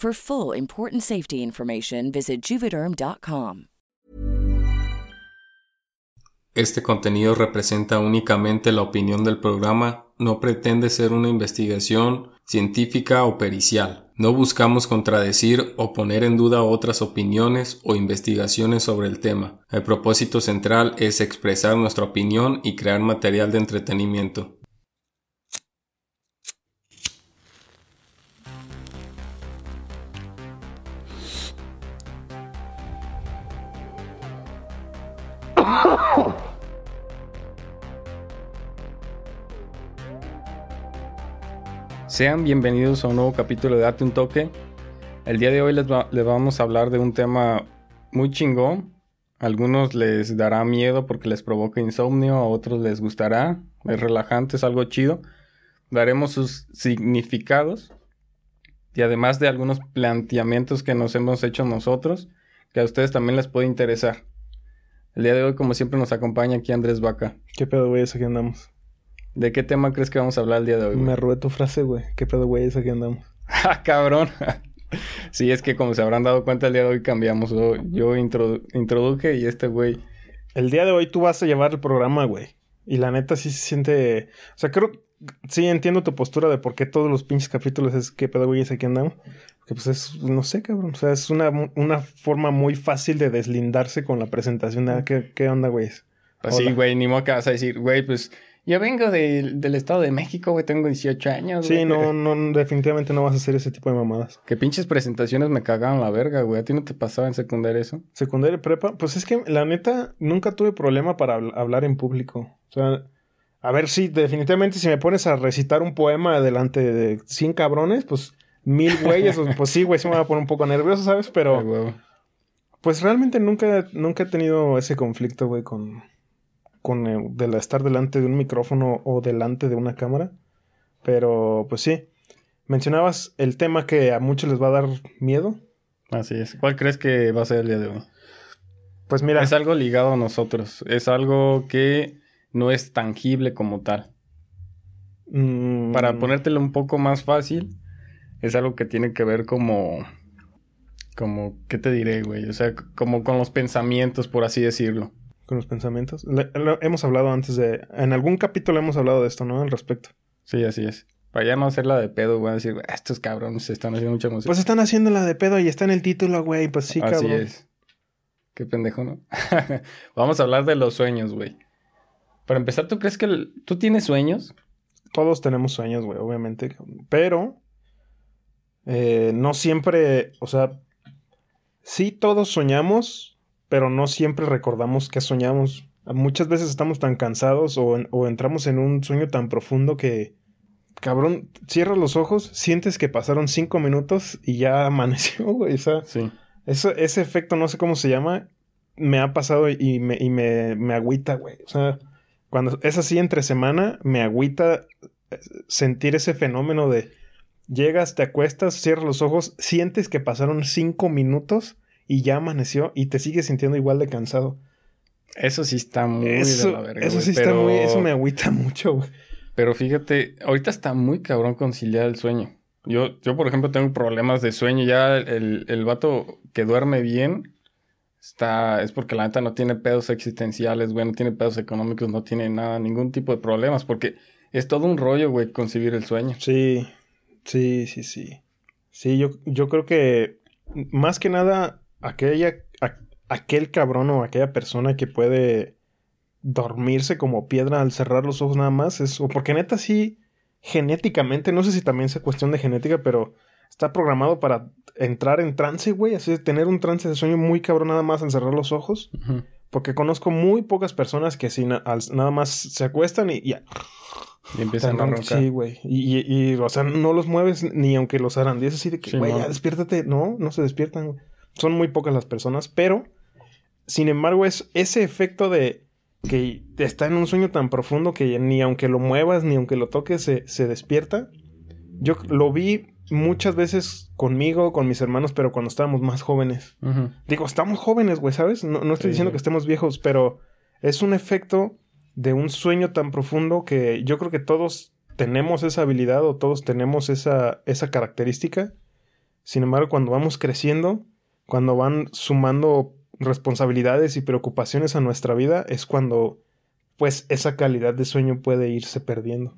For full important safety information, visit juvederm.com. Este contenido representa únicamente la opinión del programa, no pretende ser una investigación científica o pericial. No buscamos contradecir o poner en duda otras opiniones o investigaciones sobre el tema. El propósito central es expresar nuestra opinión y crear material de entretenimiento. Sean bienvenidos a un nuevo capítulo de Date un Toque. El día de hoy les, vamos a hablar de un tema muy chingón. A algunos les dará miedo porque les provoca insomnio, a otros les gustará, es relajante, es algo chido. Daremos sus significados y además de algunos planteamientos que nos hemos hecho nosotros, que a ustedes también les puede interesar. El día de hoy, como siempre, nos acompaña aquí Andrés Vaca. ¿Qué pedo, güey? Aquí andamos. ¿De qué tema crees que vamos a hablar el día de hoy? Me robé tu frase, güey. ¿Qué pedo, güey? Aquí andamos. ¡Ah, cabrón! sí, es que como se habrán dado cuenta, el día de hoy cambiamos. Yo, introduje y este güey. El día de hoy tú vas a llevar el programa, güey. Y la neta sí se siente. O sea, creo. Sí, entiendo tu postura de por qué todos los pinches capítulos es qué pedo, güey, aquí andamos. Que pues es, no sé, cabrón. O sea, es una, una forma muy fácil de deslindarse con la presentación de ah, ¿qué, qué onda, güey? Pues sí, güey, ni que vas a decir, güey, pues yo vengo del Estado de México, güey, tengo 18 años. Sí, no, no, definitivamente no vas a hacer ese tipo de mamadas. Que pinches presentaciones me cagaban la verga, güey. ¿A ti no te pasaba en secundaria eso? Secundaria prepa, pues es que la neta nunca tuve problema para hablar en público. O sea, a ver, sí, definitivamente si me pones a recitar un poema delante de 100 cabrones, pues mil güeyes, pues sí, güey, se me va a poner un poco nervioso, ¿sabes? Pero... pues realmente nunca, nunca he tenido ese conflicto, güey, con... Con el, de estar delante de un micrófono o delante de una cámara. Pero, pues sí. Mencionabas el tema que a muchos les va a dar miedo. Así es. ¿Cuál crees que va a ser el día de hoy? Pues mira. Es algo ligado a nosotros. Es algo que no es tangible como tal. Mm. Para ponértelo un poco más fácil, es algo que tiene que ver como, como, ¿qué te diré, güey? O sea, como con los pensamientos, por así decirlo. Con los pensamientos. hemos hablado antes de, en algún capítulo hemos hablado de esto, ¿no? Al respecto. Sí, así es. Para ya no hacerla de pedo, güey, a decir, estos cabrones se están haciendo mucha música. Pues están haciendo la de pedo y está en el título, güey, pues sí, cabrón. Así es. Qué pendejo, ¿no? Vamos a hablar de los sueños, güey. Para empezar, ¿tú crees que tú tienes sueños? Todos tenemos sueños, güey, obviamente. Pero eh, no siempre, o sea, sí todos soñamos, pero no siempre recordamos que soñamos. Muchas veces estamos tan cansados o, o entramos en un sueño tan profundo que, cabrón, cierras los ojos, sientes que pasaron cinco minutos y ya amaneció, güey. O sea, sí. eso, ese efecto, no sé cómo se llama, me ha pasado y me, y me, me agüita, güey. O sea, cuando es así entre semana, me agüita eh, sentir ese fenómeno de Llegas, te acuestas, cierras los ojos, sientes que pasaron cinco minutos y ya amaneció y te sigues sintiendo igual de cansado. Eso sí está muy eso, de la verga. Eso sí está muy. Eso me agüita mucho, güey. Pero fíjate, ahorita está muy cabrón conciliar el sueño. Yo, yo por ejemplo, tengo problemas de sueño. Ya el, el vato que duerme bien está. Es porque la neta no tiene pedos existenciales, güey. No tiene pedos económicos, no tiene nada, ningún tipo de problemas. Porque Es todo un rollo, güey, concebir el sueño. Sí, sí, sí, sí. Sí, yo, yo creo que más que nada aquella, aquel cabrón o aquella persona que puede dormirse como piedra al cerrar los ojos nada más, es, o porque neta sí, genéticamente, no sé si también sea cuestión de genética, pero está programado para entrar en trance, güey, así de tener un trance de sueño muy cabrón nada más al cerrar los ojos. Porque conozco muy pocas personas que así nada más se acuestan y ya. Y empiezan a roncar. Sí, güey. Y, y, o sea, no los mueves ni aunque los harán. Y es así de que, güey, ya despiértate. No, no se despiertan. Son muy pocas las personas, pero, sin embargo, es ese efecto de que está en un sueño tan profundo que ni aunque lo muevas, ni aunque lo toques, se, se despierta. Yo lo vi muchas veces conmigo, con mis hermanos, pero cuando estábamos más jóvenes. Digo, estamos jóvenes, güey, ¿sabes? No, no estoy diciendo que estemos viejos, pero es un efecto de un sueño tan profundo que yo creo que todos tenemos esa habilidad o todos tenemos esa, esa característica. Sin embargo, cuando vamos creciendo, cuando van sumando responsabilidades y preocupaciones a nuestra vida, es cuando pues esa calidad de sueño puede irse perdiendo.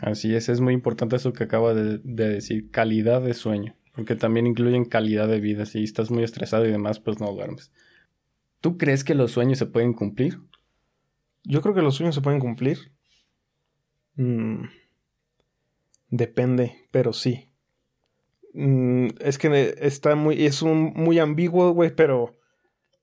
Así es, es muy importante eso que acaba de, decir, calidad de sueño, porque también incluyen calidad de vida. Si estás muy estresado y demás, pues no duermes. ¿Tú crees que los sueños se pueden cumplir? Yo creo que los sueños se pueden cumplir. Mm, depende, pero sí. Mm, es que está muy, es un muy ambiguo, güey, pero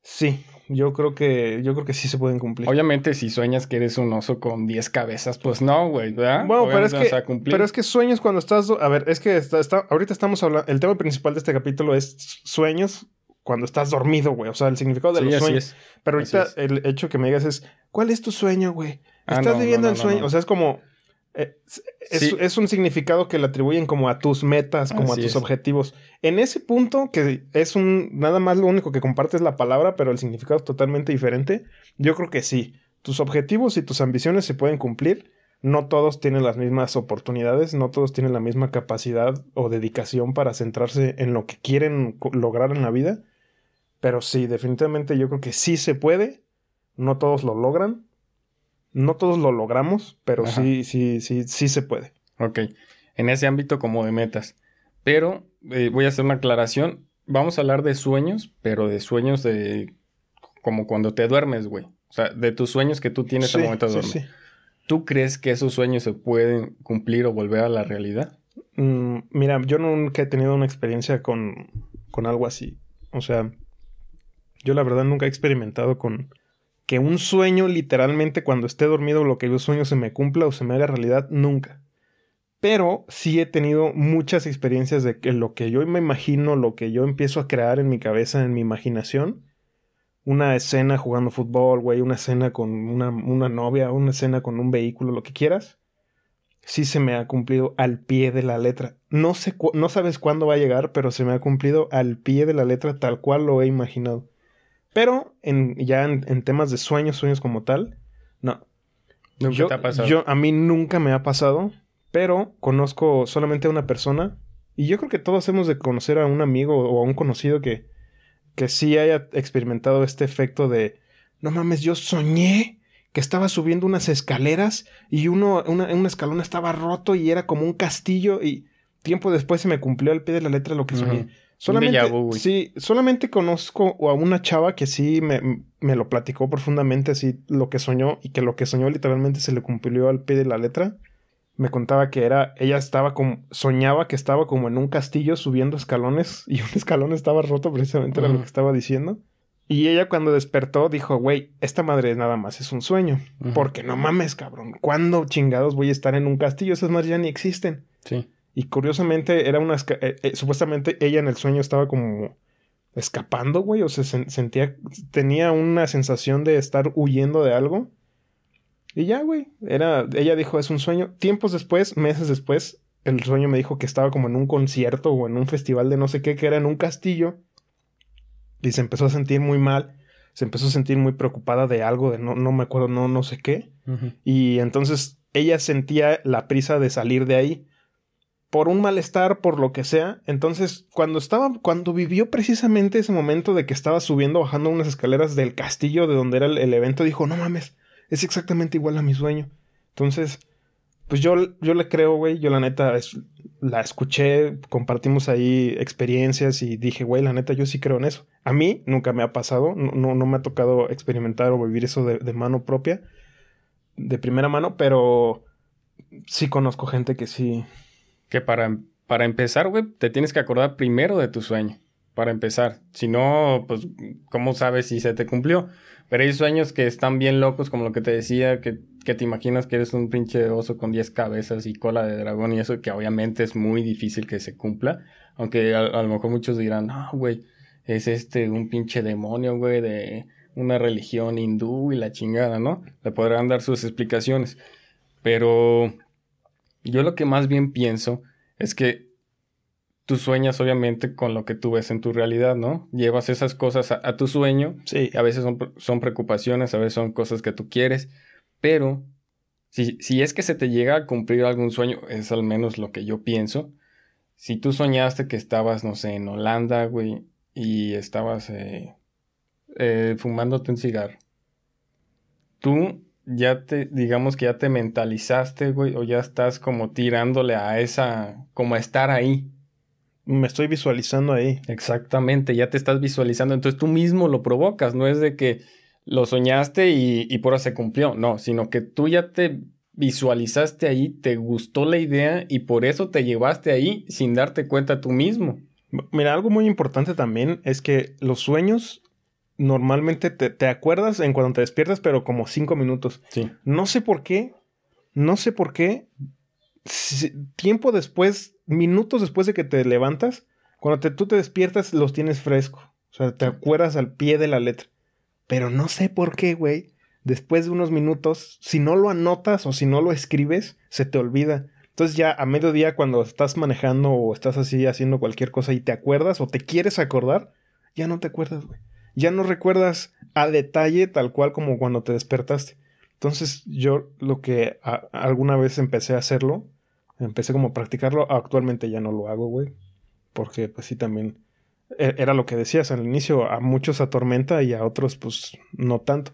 sí, yo creo que, yo creo que sí se pueden cumplir. Obviamente, si sueñas que eres un oso con 10 cabezas, pues no, güey, ¿verdad? Bueno, pero es, que, pero es que sueños cuando estás. A ver, es que está, ahorita estamos hablando. El tema principal de este capítulo es sueños cuando estás dormido, güey. O sea, el significado de los sueños. Pero ahorita el hecho que me digas es: ¿Cuál es tu sueño, güey? Ah, ¿Estás viviendo el sueño? O sea, es como. Eh, es, un significado que le atribuyen como a tus metas, como a tus objetivos. En ese punto, que es un. Nada más lo único que compartes la palabra, pero el significado es totalmente diferente. Yo creo que sí. Tus objetivos y tus ambiciones se pueden cumplir. No todos tienen las mismas oportunidades, no todos tienen la misma capacidad o dedicación para centrarse en lo que quieren lograr en la vida. Pero sí, definitivamente yo creo que sí se puede. No todos lo logran no todos lo logramos, pero sí, sí, sí, sí se puede. Ok. En ese ámbito como de metas. Pero eh, voy a hacer una aclaración. Vamos a hablar de sueños, pero de sueños de como cuando te duermes, güey. O sea, de tus sueños que tú tienes al momento de dormir. Sí, ¿Tú crees que esos sueños se pueden cumplir o volver a la realidad? Mm, mira, yo nunca he tenido una experiencia con, con algo así. O sea, yo la verdad nunca he experimentado con, que un sueño literalmente cuando esté dormido lo que yo sueño se me cumpla o se me haga realidad, nunca. Pero sí he tenido muchas experiencias de que lo que yo me imagino, lo que yo empiezo a crear en mi cabeza, en mi imaginación, una escena jugando fútbol, güey, una escena con una, una novia, una escena con un vehículo, lo que quieras, sí se me ha cumplido al pie de la letra. No sé, no sabes cuándo va a llegar, pero se me ha cumplido al pie de la letra tal cual lo he imaginado. Pero en, ya en, temas de sueños, sueños como tal, no. ¿Nunca te ha pasado? Yo, a mí nunca me ha pasado, pero conozco solamente a una persona. Y yo creo que todos hemos de conocer a un amigo o a un conocido que, que sí haya experimentado este efecto de, no mames, yo soñé que estaba subiendo unas escaleras y uno, una, un escalón estaba roto y era como un castillo y tiempo después se me cumplió al pie de la letra lo que soñé. Solamente, sí, solamente conozco a una chava que sí me, me, lo platicó profundamente, así lo que soñó y que lo que soñó literalmente se le cumplió al pie de la letra. Me contaba que era, ella estaba como, soñaba que estaba como en un castillo subiendo escalones y un escalón estaba roto, precisamente era lo que estaba diciendo. Y ella cuando despertó dijo, güey, esta madre nada más es un sueño. Porque no mames, cabrón. ¿Cuándo chingados voy a estar en un castillo? Esas madres ya ni existen. Sí. Y curiosamente era una... Eh, eh, supuestamente ella en el sueño estaba como escapando, güey. O se sentía... Tenía una sensación de estar huyendo de algo. Y ya, güey. Era... Ella dijo, es un sueño. Tiempos después, meses después, el sueño me dijo que estaba como en un concierto o en un festival de no sé qué, que era en un castillo. Y se empezó a sentir muy mal. Se empezó a sentir muy preocupada de algo, de no, no me acuerdo, no, no sé qué. Y entonces ella sentía la prisa de salir de ahí por un malestar, por lo que sea. Entonces, cuando estaba, cuando vivió precisamente ese momento de que estaba subiendo, bajando unas escaleras del castillo de donde era el, evento, dijo, no mames, es exactamente igual a mi sueño. Entonces, pues yo, yo le creo, güey. Yo la neta la escuché, compartimos ahí experiencias y dije, güey, la neta yo sí creo en eso. A mí nunca me ha pasado, no, no, me ha tocado experimentar o vivir eso de, de mano propia, de primera mano, pero sí conozco gente que sí. Que para, para empezar, güey, te tienes que acordar primero de tu sueño. Para empezar. Si no, pues, ¿cómo sabes si se te cumplió? Pero hay sueños que están bien locos, como lo que te decía, que, que te imaginas que eres un pinche oso con 10 cabezas y cola de dragón y eso, que obviamente es muy difícil que se cumpla. Aunque a, a lo mejor muchos dirán, no, güey, es este un pinche demonio, güey, de una religión hindú y la chingada, ¿no? Le podrán dar sus explicaciones. Pero yo lo que más bien pienso es que tú sueñas obviamente con lo que tú ves en tu realidad, ¿no? Llevas esas cosas a, tu sueño. Sí. a veces son, son, preocupaciones, a veces son cosas que tú quieres. Pero si, si es que se te llega a cumplir algún sueño, es al menos lo que yo pienso. Si tú soñaste que estabas, no sé, en Holanda, güey, y estabas eh, eh, fumándote un cigarro. Tú ya te, digamos que ya te mentalizaste, güey, o ya estás como tirándole a esa, como a estar ahí. Me estoy visualizando ahí. Exactamente, ya te estás visualizando, entonces tú mismo lo provocas, no es de que lo soñaste y, y por eso se cumplió, no, sino que tú ya te visualizaste ahí, te gustó la idea y por eso te llevaste ahí sin darte cuenta tú mismo. Mira, algo muy importante también es que los sueños normalmente te, acuerdas en cuando te despiertas, pero como cinco minutos. Sí. No sé por qué, no sé por qué, tiempo después, minutos después de que te levantas, cuando tú te despiertas, los tienes fresco. O sea, te acuerdas al pie de la letra. Pero no sé por qué, güey. Después de unos minutos, si no lo anotas o si no lo escribes, se te olvida. Entonces ya a mediodía cuando estás manejando o estás así haciendo cualquier cosa y te acuerdas o te quieres acordar, ya no te acuerdas, güey ya no recuerdas a detalle tal cual como cuando te despertaste. Entonces yo lo que alguna vez empecé a hacerlo, empecé como a practicarlo, actualmente ya no lo hago, güey. Porque pues sí también e, era lo que decías al inicio, a muchos atormenta y a otros pues no tanto.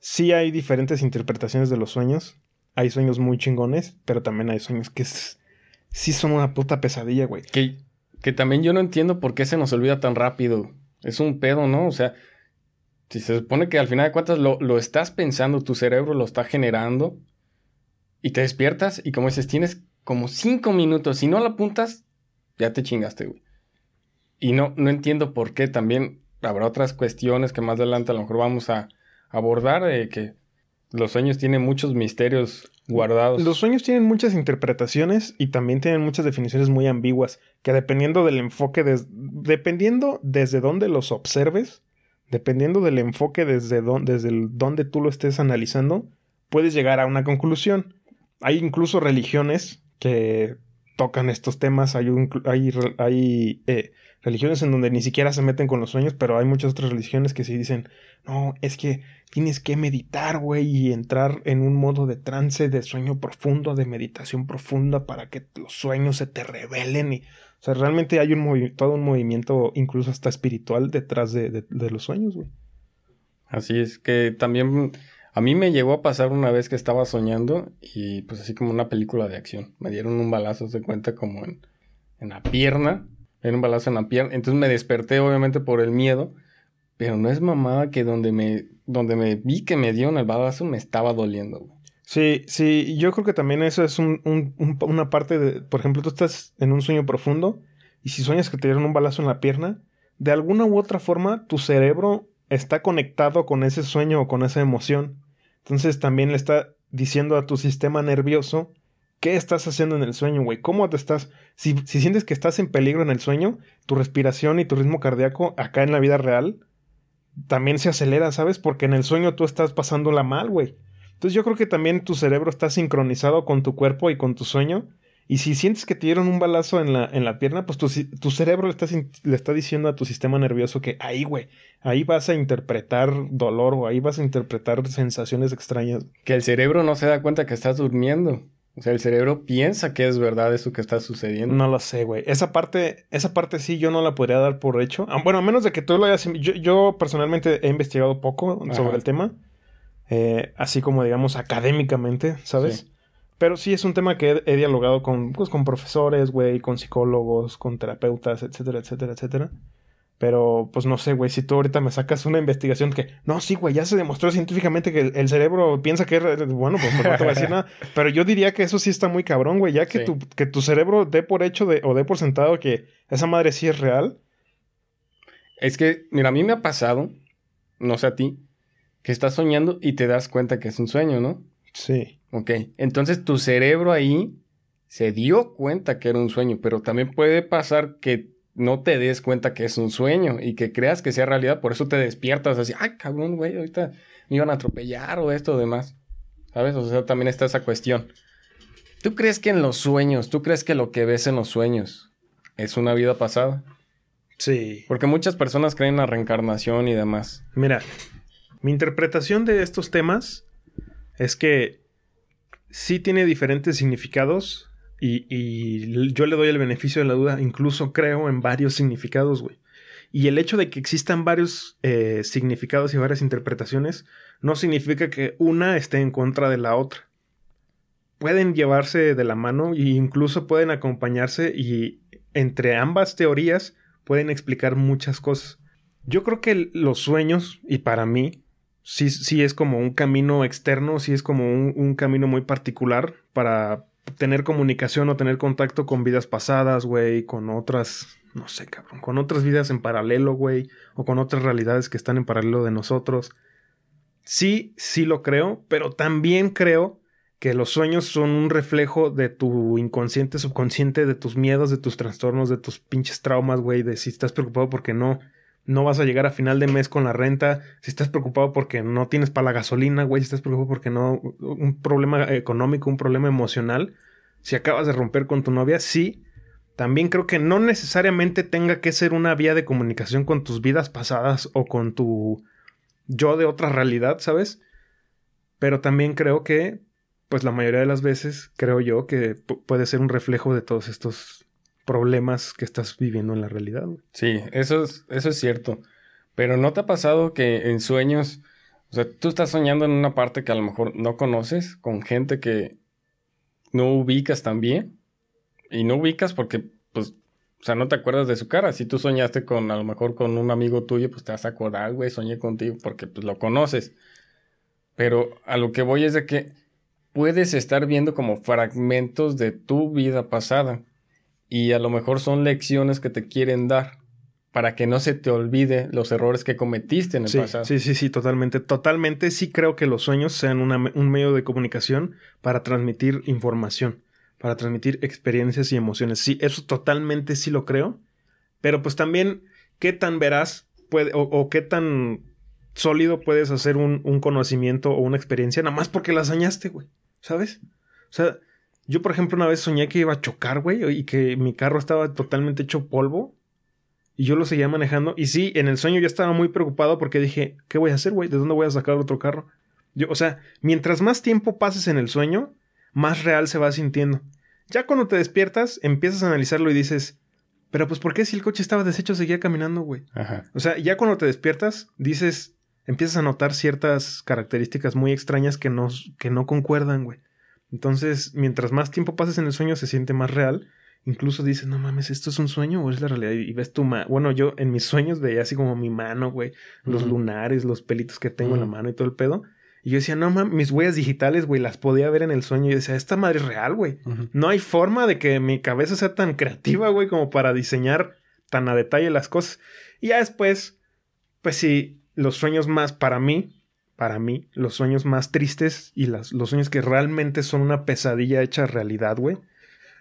Sí hay diferentes interpretaciones de los sueños. Hay sueños muy chingones, pero también hay sueños que sí son una puta pesadilla, güey. Que, que también yo no entiendo por qué se nos olvida tan rápido. Es un pedo, ¿no? O sea, si se supone que al final de cuentas lo, lo estás pensando, tu cerebro lo está generando y te despiertas y como dices, tienes como cinco minutos. Si no la apuntas, ya te chingaste, güey. Y no, no entiendo por qué. También habrá otras cuestiones que más adelante a lo mejor vamos a abordar, de que los sueños tienen muchos misterios guardados. Los sueños tienen muchas interpretaciones y también tienen muchas definiciones muy ambiguas, que dependiendo del enfoque, dependiendo desde dónde los observes, dependiendo del enfoque desde, desde donde tú lo estés analizando, puedes llegar a una conclusión. Hay incluso religiones que tocan estos temas, hay, hay, hay eh, religiones en donde ni siquiera se meten con los sueños, pero hay muchas otras religiones que sí dicen, no, es que tienes que meditar, güey, y entrar en un modo de trance, de sueño profundo, de meditación profunda para que los sueños se te revelen y... O sea, realmente hay un todo un movimiento, incluso hasta espiritual, detrás de, los sueños, güey. Así es, que también a mí me llegó a pasar una vez que estaba soñando y pues así como una película de acción. Me dieron un balazo, se cuenta como en la pierna. Era un balazo en la pierna. Entonces me desperté obviamente por el miedo. Pero no es mamada que donde me, donde me vi que me dieron el balazo me estaba doliendo. Sí, sí, yo creo que también eso es un, un, una parte de, por ejemplo, tú estás en un sueño profundo y si sueñas que te dieron un balazo en la pierna, de alguna u otra forma tu cerebro está conectado con ese sueño o con esa emoción. Entonces también le está diciendo a tu sistema nervioso qué estás haciendo en el sueño, güey. ¿Cómo te estás? Si, si sientes que estás en peligro en el sueño, tu respiración y tu ritmo cardíaco acá en la vida real también se acelera, ¿sabes? Porque en el sueño tú estás pasándola mal, güey. Entonces yo creo que también tu cerebro está sincronizado con tu cuerpo y con tu sueño y si sientes que te dieron un balazo en la, en la pierna, pues tu, tu cerebro le está, le está, diciendo a tu sistema nervioso que ahí, güey, ahí vas a interpretar dolor o ahí vas a interpretar sensaciones extrañas. Que el cerebro no se da cuenta que estás durmiendo. O sea, el cerebro piensa que es verdad eso que está sucediendo. No lo sé, güey. Esa parte, esa parte sí yo no la podría dar por hecho. Ah, bueno, a menos de que tú lo hayas... Yo, yo personalmente he investigado poco sobre el tema. Eh, así como, digamos, académicamente, ¿sabes? Pero sí es un tema que he, he dialogado con, pues, con profesores, güey, con psicólogos, con terapeutas, etcétera, etcétera, etcétera. Pero, pues no sé, güey, si tú ahorita me sacas una investigación que, no, sí, güey, ya se demostró científicamente que el, el cerebro piensa que es, bueno, pues no te voy a decir nada. Pero yo diría que eso sí está muy cabrón, güey, ya que, Sí. tu, que tu cerebro dé por hecho de, o dé por sentado que esa madre sí es real. Es que, mira, a mí me ha pasado, no sé a ti, que estás soñando y te das cuenta que es un sueño, ¿no? Sí. Ok, entonces tu cerebro ahí se dio cuenta que era un sueño, pero también puede pasar que no te des cuenta que es un sueño y que creas que sea realidad, por eso te despiertas así, ay cabrón, güey, ahorita me iban a atropellar o esto o demás, ¿sabes? O sea, también está esa cuestión. ¿Tú crees que en los sueños, tú crees que lo que ves en los sueños es una vida pasada? Sí. Porque muchas personas creen en la reencarnación y demás. Mira, mi interpretación de estos temas es que sí tiene diferentes significados y, yo le doy el beneficio de la duda, incluso creo en varios significados, güey. Y el hecho de que existan varios eh, significados y varias interpretaciones no significa que una esté en contra de la otra. Pueden llevarse de la mano e incluso pueden acompañarse y entre ambas teorías pueden explicar muchas cosas. Yo creo que los sueños, y para mí, sí, sí es como un camino externo, sí es como un camino muy particular para tener comunicación o tener contacto con vidas pasadas, güey, con otras, no sé, cabrón, con otras vidas en paralelo, güey, o con otras realidades que están en paralelo de nosotros. Sí, sí lo creo, pero también creo que los sueños son un reflejo de tu inconsciente, subconsciente, de tus miedos, de tus trastornos, de tus pinches traumas, güey, de si estás preocupado porque no, no vas a llegar a final de mes con la renta, si estás preocupado porque no tienes para la gasolina, güey, si estás preocupado porque no, un problema económico, un problema emocional, si acabas de romper con tu novia, sí. También creo que no necesariamente tenga que ser una vía de comunicación con tus vidas pasadas o con tu yo de otra realidad, ¿sabes? Pero también creo que, pues la mayoría de las veces, creo yo que puede ser un reflejo de todos estos problemas que estás viviendo en la realidad. Güey. Sí, eso es, eso es cierto. Pero ¿no te ha pasado que en sueños, o sea, tú estás soñando en una parte que a lo mejor no conoces, con gente que no ubicas también? Y no ubicas porque, pues, o sea, no te acuerdas de su cara. Si tú soñaste con, a lo mejor con un amigo tuyo, pues te vas a acordar, güey, soñé contigo porque, pues, lo conoces. Pero a lo que voy es de que puedes estar viendo como fragmentos de tu vida pasada. Y a lo mejor son lecciones que te quieren dar para que no se te olvide los errores que cometiste en el sí, pasado. Sí, sí, sí, totalmente. Totalmente sí creo que los sueños sean una, un medio de comunicación para transmitir información, para transmitir experiencias y emociones. Sí, eso totalmente sí lo creo. Pero pues también, ¿qué tan veraz puede, o, o qué tan sólido puedes hacer un, un, conocimiento o una experiencia nada más porque la soñaste, güey? ¿Sabes? O sea, yo, por ejemplo, una vez soñé que iba a chocar, güey, y que mi carro estaba totalmente hecho polvo. Y yo lo seguía manejando. Y sí, en el sueño yo estaba muy preocupado porque dije, ¿qué voy a hacer, güey? ¿De dónde voy a sacar otro carro? Yo, o sea, mientras más tiempo pases en el sueño, más real se va sintiendo. Ya cuando te despiertas, empiezas a analizarlo y dices, pero pues, ¿por qué si el coche estaba deshecho seguía caminando, güey? Ajá. O sea, ya cuando te despiertas, dices, empiezas a notar ciertas características muy extrañas que no, que no concuerdan, güey. Entonces, mientras más tiempo pases en el sueño, se siente más real. Incluso dices, no mames, ¿esto es un sueño o es la realidad? Y ves tu mano. Bueno, yo en mis sueños veía así como mi mano, güey. Los uh -huh. lunares, los pelitos que tengo uh -huh. en la mano y todo el pedo. Y yo decía, no mames, mis huellas digitales, güey, las podía ver en el sueño. Y yo decía, esta madre es real, güey. Uh -huh. No hay forma de que mi cabeza sea tan creativa, güey, como para diseñar tan a detalle las cosas. Y ya después, pues sí, los sueños más para mí, para mí, los sueños más tristes y los sueños que realmente son una pesadilla hecha realidad, güey.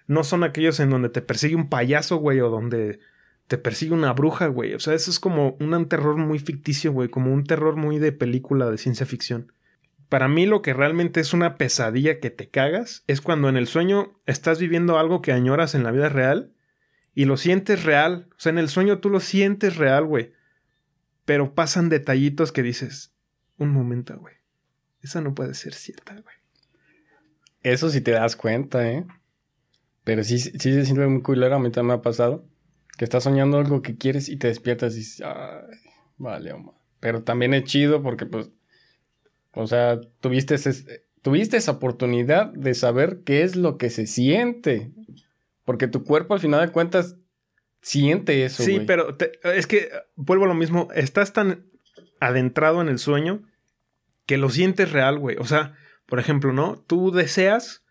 No son aquellos en donde te persigue un payaso, güey, o donde te persigue una bruja, güey. O sea, eso es como un terror muy ficticio, güey, como un terror muy de película de ciencia ficción. Para mí lo que realmente es una pesadilla que te cagas es cuando en el sueño estás viviendo algo que añoras en la vida real y lo sientes real. O sea, en el sueño tú lo sientes real, güey. Pero pasan detallitos que dices, un momento, güey. Esa no puede ser cierta, güey. Eso sí te das cuenta, ¿eh? Pero sí, sí se siente muy culero. A mí también me ha pasado. Que estás soñando algo que quieres y te despiertas y dices, ay, vale, hombre. Pero también es chido porque, pues, o sea, tuviste ese, tuviste esa oportunidad de saber qué es lo que se siente. Porque tu cuerpo al final de cuentas siente eso. Sí, pero es que vuelvo a lo mismo. Estás tan adentrado en el sueño que lo sientes real, güey. O sea, por ejemplo, ¿no? Tú deseas,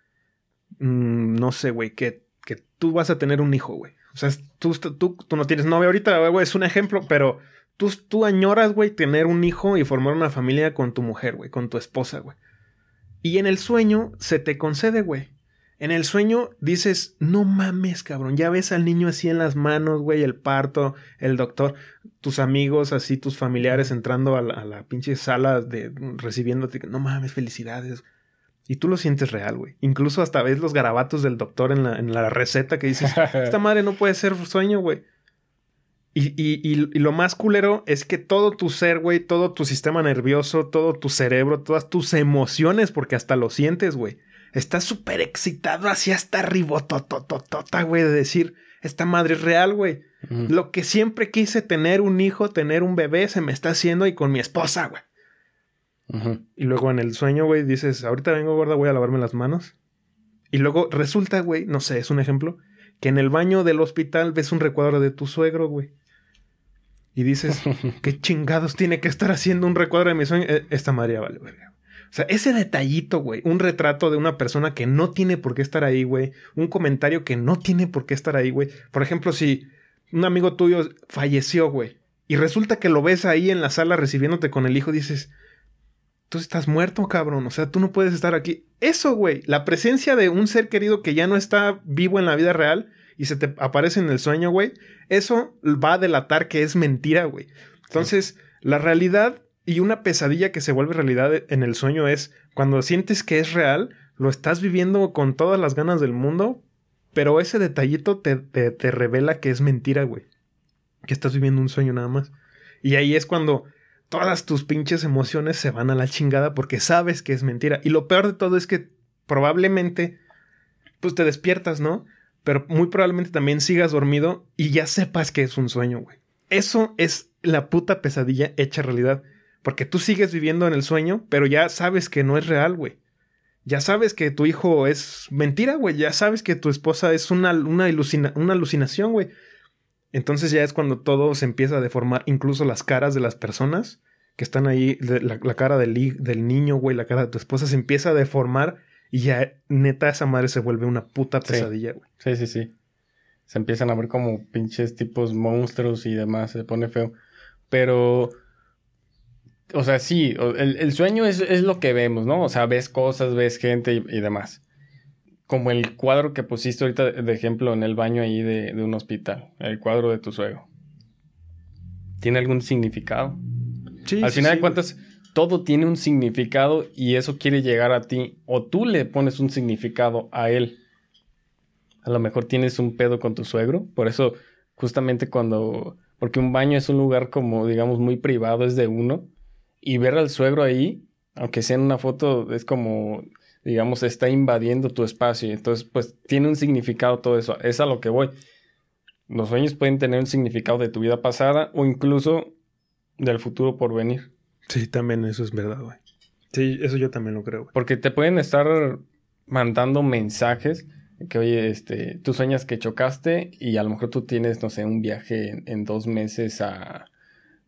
mm, no sé, güey, que, que tú vas a tener un hijo, güey. O sea, tú, tú, tú no tienes novia ahorita, güey, es un ejemplo, pero tú, tú añoras, güey, tener un hijo y formar una familia con tu mujer, güey, con tu esposa, güey. Y en el sueño se te concede, güey. En el sueño dices, no mames, cabrón, ya ves al niño así en las manos, güey, el parto, el doctor, tus amigos así, tus familiares entrando a la, pinche sala de recibiéndote, no mames, felicidades. Y tú lo sientes real, güey. Incluso hasta ves los garabatos del doctor en la, en la receta que dices, esta madre no puede ser sueño, güey. Y, y, y, lo más culero es que todo tu ser, güey, todo tu sistema nervioso, todo tu cerebro, todas tus emociones, porque hasta lo sientes, güey. Estás súper excitado así hasta ribotototota, güey, de decir, esta madre es real, güey. Lo que siempre quise tener un hijo, tener un bebé, se me está haciendo y con mi esposa, güey. Y luego en el sueño, güey, dices, ahorita vengo gorda, voy a lavarme las manos. Y luego resulta, güey, no sé, es un ejemplo, que en el baño del hospital ves un recuadro de tu suegro, güey. Y dices, ¿qué chingados tiene que estar haciendo un recuadro de mi sueño? E, esta María vale, verga. O sea, ese detallito, güey, un retrato de una persona que no tiene por qué estar ahí, güey, un comentario que no tiene por qué estar ahí, güey. Por ejemplo, si un amigo tuyo falleció, güey, y resulta que lo ves ahí en la sala recibiéndote con el hijo, dices, tú estás muerto, cabrón, o sea, tú no puedes estar aquí. Eso, güey, la presencia de un ser querido que ya no está vivo en la vida real y se te aparece en el sueño, güey, eso va a delatar que es mentira, güey. Entonces, la realidad y una pesadilla que se vuelve realidad en el sueño es cuando sientes que es real, lo estás viviendo con todas las ganas del mundo, pero ese detallito te, te, revela que es mentira, güey. Que estás viviendo un sueño nada más. Y ahí es cuando todas tus pinches emociones se van a la chingada porque sabes que es mentira. Y lo peor de todo es que probablemente, pues te despiertas, ¿no? Pero muy probablemente también sigas dormido y ya sepas que es un sueño, güey. Eso es la puta pesadilla hecha realidad. Porque tú sigues viviendo en el sueño, pero ya sabes que no es real, güey. Ya sabes que tu hijo es mentira, güey. Ya sabes que tu esposa es una, una, una alucinación, güey. Entonces ya es cuando todo se empieza a deformar, incluso las caras de las personas que están ahí, la, cara del, del niño, güey, la cara de tu esposa se empieza a deformar y ya neta esa madre se vuelve una puta pesadilla, güey. Sí, sí, sí. Se empiezan a ver como pinches tipos monstruos y demás, se pone feo. Pero o sea, sí, el, sueño es, lo que vemos, ¿no? O sea, ves cosas, ves gente y, demás. Como el cuadro que pusiste ahorita de ejemplo en el baño ahí de, un hospital, el cuadro de tu suegro. ¿Tiene algún significado? Sí. Al final de cuentas, todo tiene un significado y eso quiere llegar a ti. O tú le pones un significado a él. A lo mejor tienes un pedo con tu suegro. Por eso, justamente cuando. Porque un baño es un lugar como, digamos, muy privado, es de uno y ver al suegro ahí, aunque sea en una foto, es como, digamos, está invadiendo tu espacio. Entonces, pues tiene un significado todo eso. Es a lo que voy. Los sueños pueden tener un significado de tu vida pasada o incluso del futuro por venir. Sí, también eso es verdad, güey. Sí, eso yo también lo creo. Güey. Porque te pueden estar mandando mensajes que, oye, este, tú sueñas que chocaste y a lo mejor tú tienes, no sé, un viaje en dos meses a,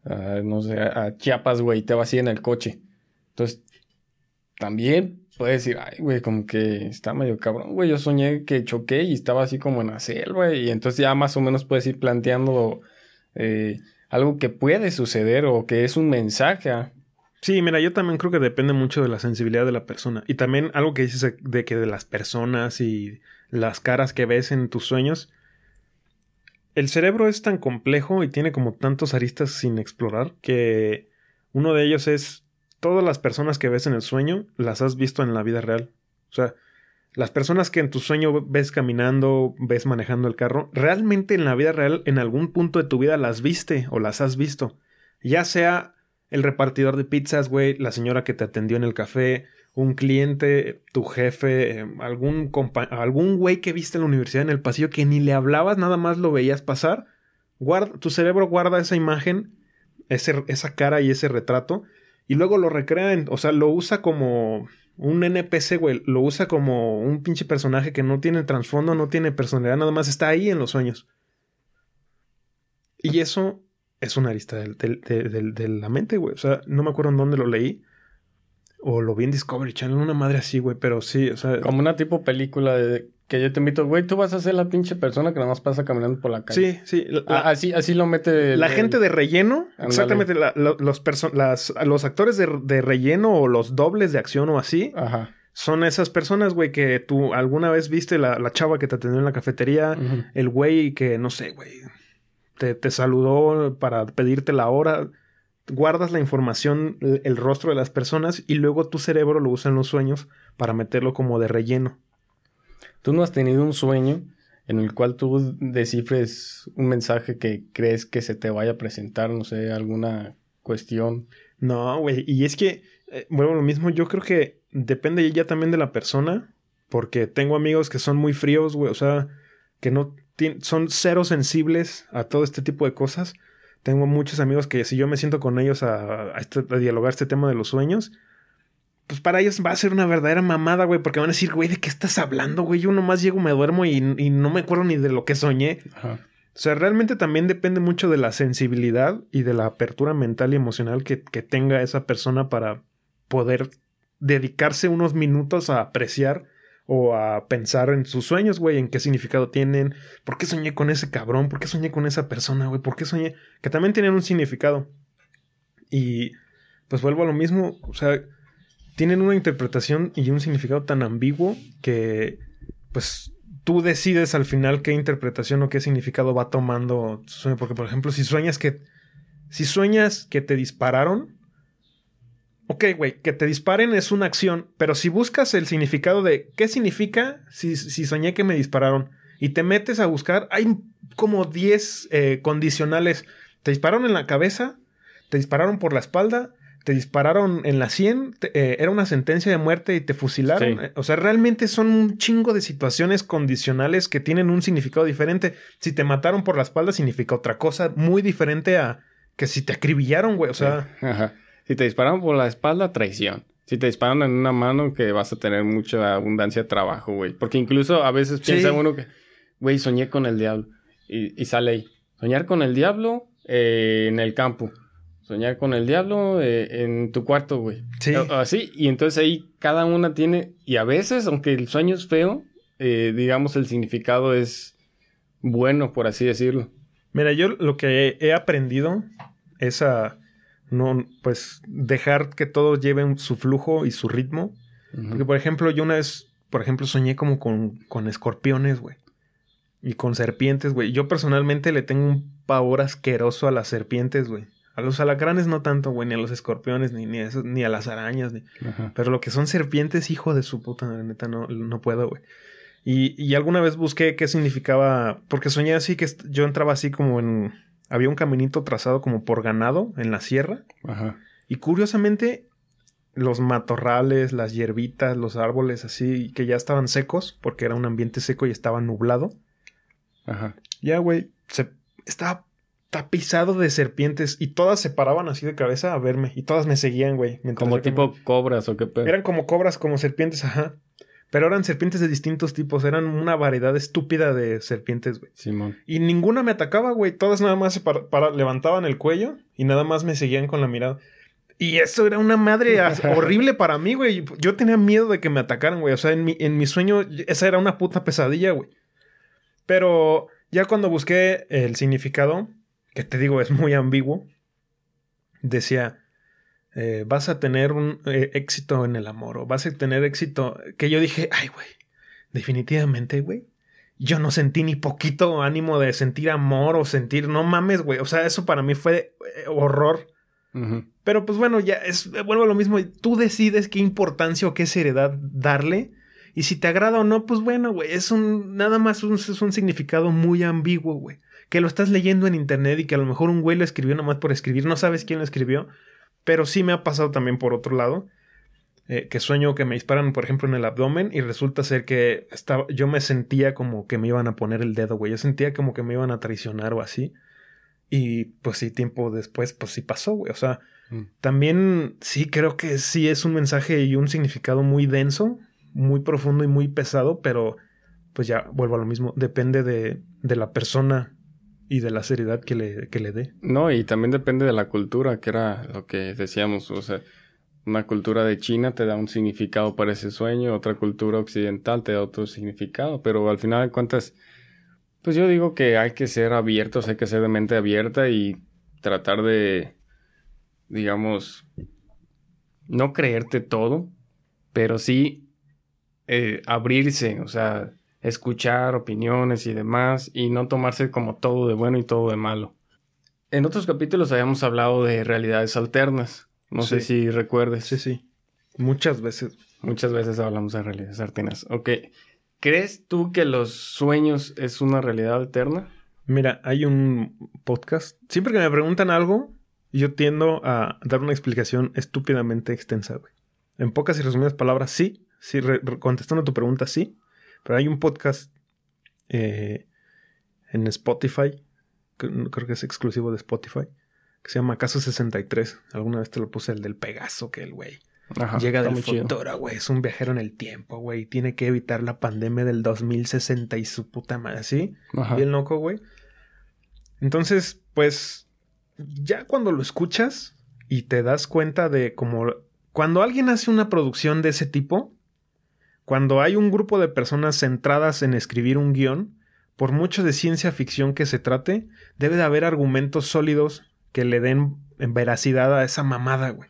no sé, a Chiapas, güey, te vas así en el coche. Entonces, también puedes decir, ay, güey, como que está medio cabrón, güey. Yo soñé que choqué y estaba así como en la selva, y entonces ya más o menos puedes ir planteando eh, algo que puede suceder o que es un mensaje. ¿ah? Sí, mira, yo también creo que depende mucho de la sensibilidad de la persona. Y también algo que dices de que de las personas y las caras que ves en tus sueños el cerebro es tan complejo y tiene como tantos aristas sin explorar que uno de ellos es todas las personas que ves en el sueño las has visto en la vida real. O sea, las personas que en tu sueño ves caminando, ves manejando el carro, realmente en la vida real en algún punto de tu vida las viste o las has visto. Ya sea el repartidor de pizzas, güey, la señora que te atendió en el café, un cliente, tu jefe, algún algún güey que viste en la universidad en el pasillo que ni le hablabas, nada más lo veías pasar, guarda, tu cerebro guarda esa imagen, ese, esa cara y ese retrato, y luego lo recrea, o sea, lo usa como un NPC, güey, lo usa como un pinche personaje que no tiene trasfondo, no tiene personalidad, nada más está ahí en los sueños. Y eso es una arista de la mente, güey. O sea, no me acuerdo en dónde lo leí. O lo vi en Discovery Channel, una madre así, güey. Pero sí, o sea. Como una tipo película de que yo te invito, güey, tú vas a ser la pinche persona que nada más pasa caminando por la Sí, calle. sí. así, así lo mete. la gente de relleno, exactamente, los, los actores de, de, relleno o los dobles de acción o así, Ajá. son esas personas, güey, que tú alguna vez viste la, la chava que te atendió en la cafetería, el güey que, no sé, güey, te, te saludó para pedirte la hora guardas la información, el rostro de las personas y luego tu cerebro lo usa en los sueños para meterlo como de relleno. ¿Tú no has tenido un sueño en el cual tú descifres un mensaje que crees que se te vaya a presentar, no sé, alguna cuestión? No, güey. Y es que, eh, bueno, lo mismo, yo creo que depende ya también de la persona, porque tengo amigos que son muy fríos, güey, o sea, que no son cero sensibles a todo este tipo de cosas. Tengo muchos amigos que si yo me siento con ellos a, a, este, a dialogar este tema de los sueños, pues para ellos va a ser una verdadera mamada, güey, porque van a decir, güey, ¿de qué estás hablando, güey? Yo nomás llego, me duermo y, no me acuerdo ni de lo que soñé. O sea, realmente también depende mucho de la sensibilidad y de la apertura mental y emocional que, que tenga esa persona para poder dedicarse unos minutos a apreciar o a pensar en sus sueños, güey, en qué significado tienen, por qué soñé con ese cabrón, por qué soñé con esa persona, güey, por qué soñé, que también tienen un significado. Y pues vuelvo a lo mismo, o sea, tienen una interpretación y un significado tan ambiguo que pues tú decides al final qué interpretación o qué significado va tomando tu sueño. Porque, por ejemplo, si sueñas que. Si sueñas que te dispararon. Ok, güey, que te disparen es una acción. Pero si buscas el significado de qué significa si, si soñé que me dispararon. Y te metes a buscar. Hay como 10 eh, condicionales. Te dispararon en la cabeza. Te dispararon por la espalda te dispararon en la 100, eh, era una sentencia de muerte y te fusilaron. O sea, realmente son un chingo de situaciones condicionales que tienen un significado diferente. Si te mataron por la espalda significa otra cosa muy diferente a que si te acribillaron, güey. O sea... Ajá. Si te dispararon por la espalda, traición. Si te disparan en una mano, que vas a tener mucha abundancia de trabajo, güey. Porque incluso a veces piensa uno que, güey, soñé con el diablo. Y, sale ahí. Soñar con el diablo eh, en el campo soñar con el diablo eh, en tu cuarto, güey. Sí. Así, y entonces ahí cada una tiene, y a veces, aunque el sueño es feo, eh, digamos el significado es bueno, por así decirlo. Mira, yo lo que he aprendido es a no, pues, dejar que todo lleve su flujo y su ritmo. Porque, por ejemplo, yo una vez, por ejemplo, soñé como con, con escorpiones, güey. Y con serpientes, güey. Yo personalmente le tengo un pavor asqueroso a las serpientes, güey. A los alacranes no tanto, güey, ni a los escorpiones, ni, ni, a, ni a las arañas, ni... Pero lo que son serpientes, hijo de su puta, neta, no, no puedo, güey. Y, y, alguna vez busqué qué significaba, porque soñé así que yo entraba así como en... Había un caminito trazado como por ganado en la sierra. Ajá. Y curiosamente, los matorrales, las hierbitas, los árboles así, que ya estaban secos, porque era un ambiente seco y estaba nublado. Ajá. Ya, güey, se estaba tapizado de serpientes y todas se paraban así de cabeza a verme y todas me seguían, güey. Como tipo cobras o qué pedo. Eran como cobras, como serpientes, ajá. Pero eran serpientes de distintos tipos, eran una variedad estúpida de serpientes, güey. Simón. Y ninguna me atacaba, güey. Todas nada más se para, levantaban el cuello y nada más me seguían con la mirada. Y eso era una madre horrible para mí, güey. Yo tenía miedo de que me atacaran, güey. O sea, en mi, en mi sueño, esa era una puta pesadilla, güey. Pero ya cuando busqué el significado, que te digo es muy ambiguo, decía, eh, vas a tener un eh, éxito en el amor o vas a tener éxito, que yo dije, ay, güey, definitivamente, güey. Yo no sentí ni poquito ánimo de sentir amor o sentir, no mames, güey. O sea, eso para mí fue eh, horror. Pero pues bueno, ya es, vuelvo a lo mismo. Tú decides qué importancia o qué seriedad darle. Y si te agrada o no, pues bueno, güey. Es un, nada más es un significado muy ambiguo, güey que lo estás leyendo en internet y que a lo mejor un güey lo escribió nomás por escribir, no sabes quién lo escribió, pero sí me ha pasado también por otro lado, eh, que sueño que me disparan, por ejemplo, en el abdomen y resulta ser que estaba, yo me sentía como que me iban a poner el dedo, güey, yo sentía como que me iban a traicionar o así. y pues sí, tiempo después, pues sí pasó, güey. O sea, Mm. también sí creo que sí es un mensaje y un significado muy denso, muy profundo y muy pesado, pero pues ya vuelvo a lo mismo, depende de, de la persona y de la seriedad que le, que le dé. No, y también depende de la cultura, que era lo que decíamos, o sea, una cultura de China te da un significado para ese sueño, otra cultura occidental te da otro significado, pero al final de cuentas, pues yo digo que hay que ser abiertos, hay que ser de mente abierta y tratar de, digamos, no creerte todo, pero sí eh, abrirse, o sea, escuchar opiniones y demás, y no tomarse como todo de bueno y todo de malo. En otros capítulos habíamos hablado de realidades alternas. No sé si recuerdes. Sí, sí. Muchas veces. Muchas veces hablamos de realidades alternas. Ok. ¿Crees tú que los sueños es una realidad alterna? Mira, hay un podcast. Siempre que me preguntan algo, yo tiendo a dar una explicación estúpidamente extensa, güey. En pocas y resumidas palabras, sí. Sí, re- re- contestando a tu pregunta, sí. Pero hay un podcast eh, en Spotify, que creo que es exclusivo de Spotify, que se llama Caso 63. Alguna vez te lo puse el del Pegaso, que el güey Ajá. llega del futuro, güey. Es un viajero en el tiempo, güey. Tiene que evitar la pandemia del 2060 y su puta madre, ¿sí? Ajá. Bien loco, güey. Entonces, pues, ya cuando lo escuchas y te das cuenta de como... Cuando alguien hace una producción de ese tipo, cuando hay un grupo de personas centradas en escribir un guion, por mucho de ciencia ficción que se trate, debe de haber argumentos sólidos que le den veracidad a esa mamada, güey.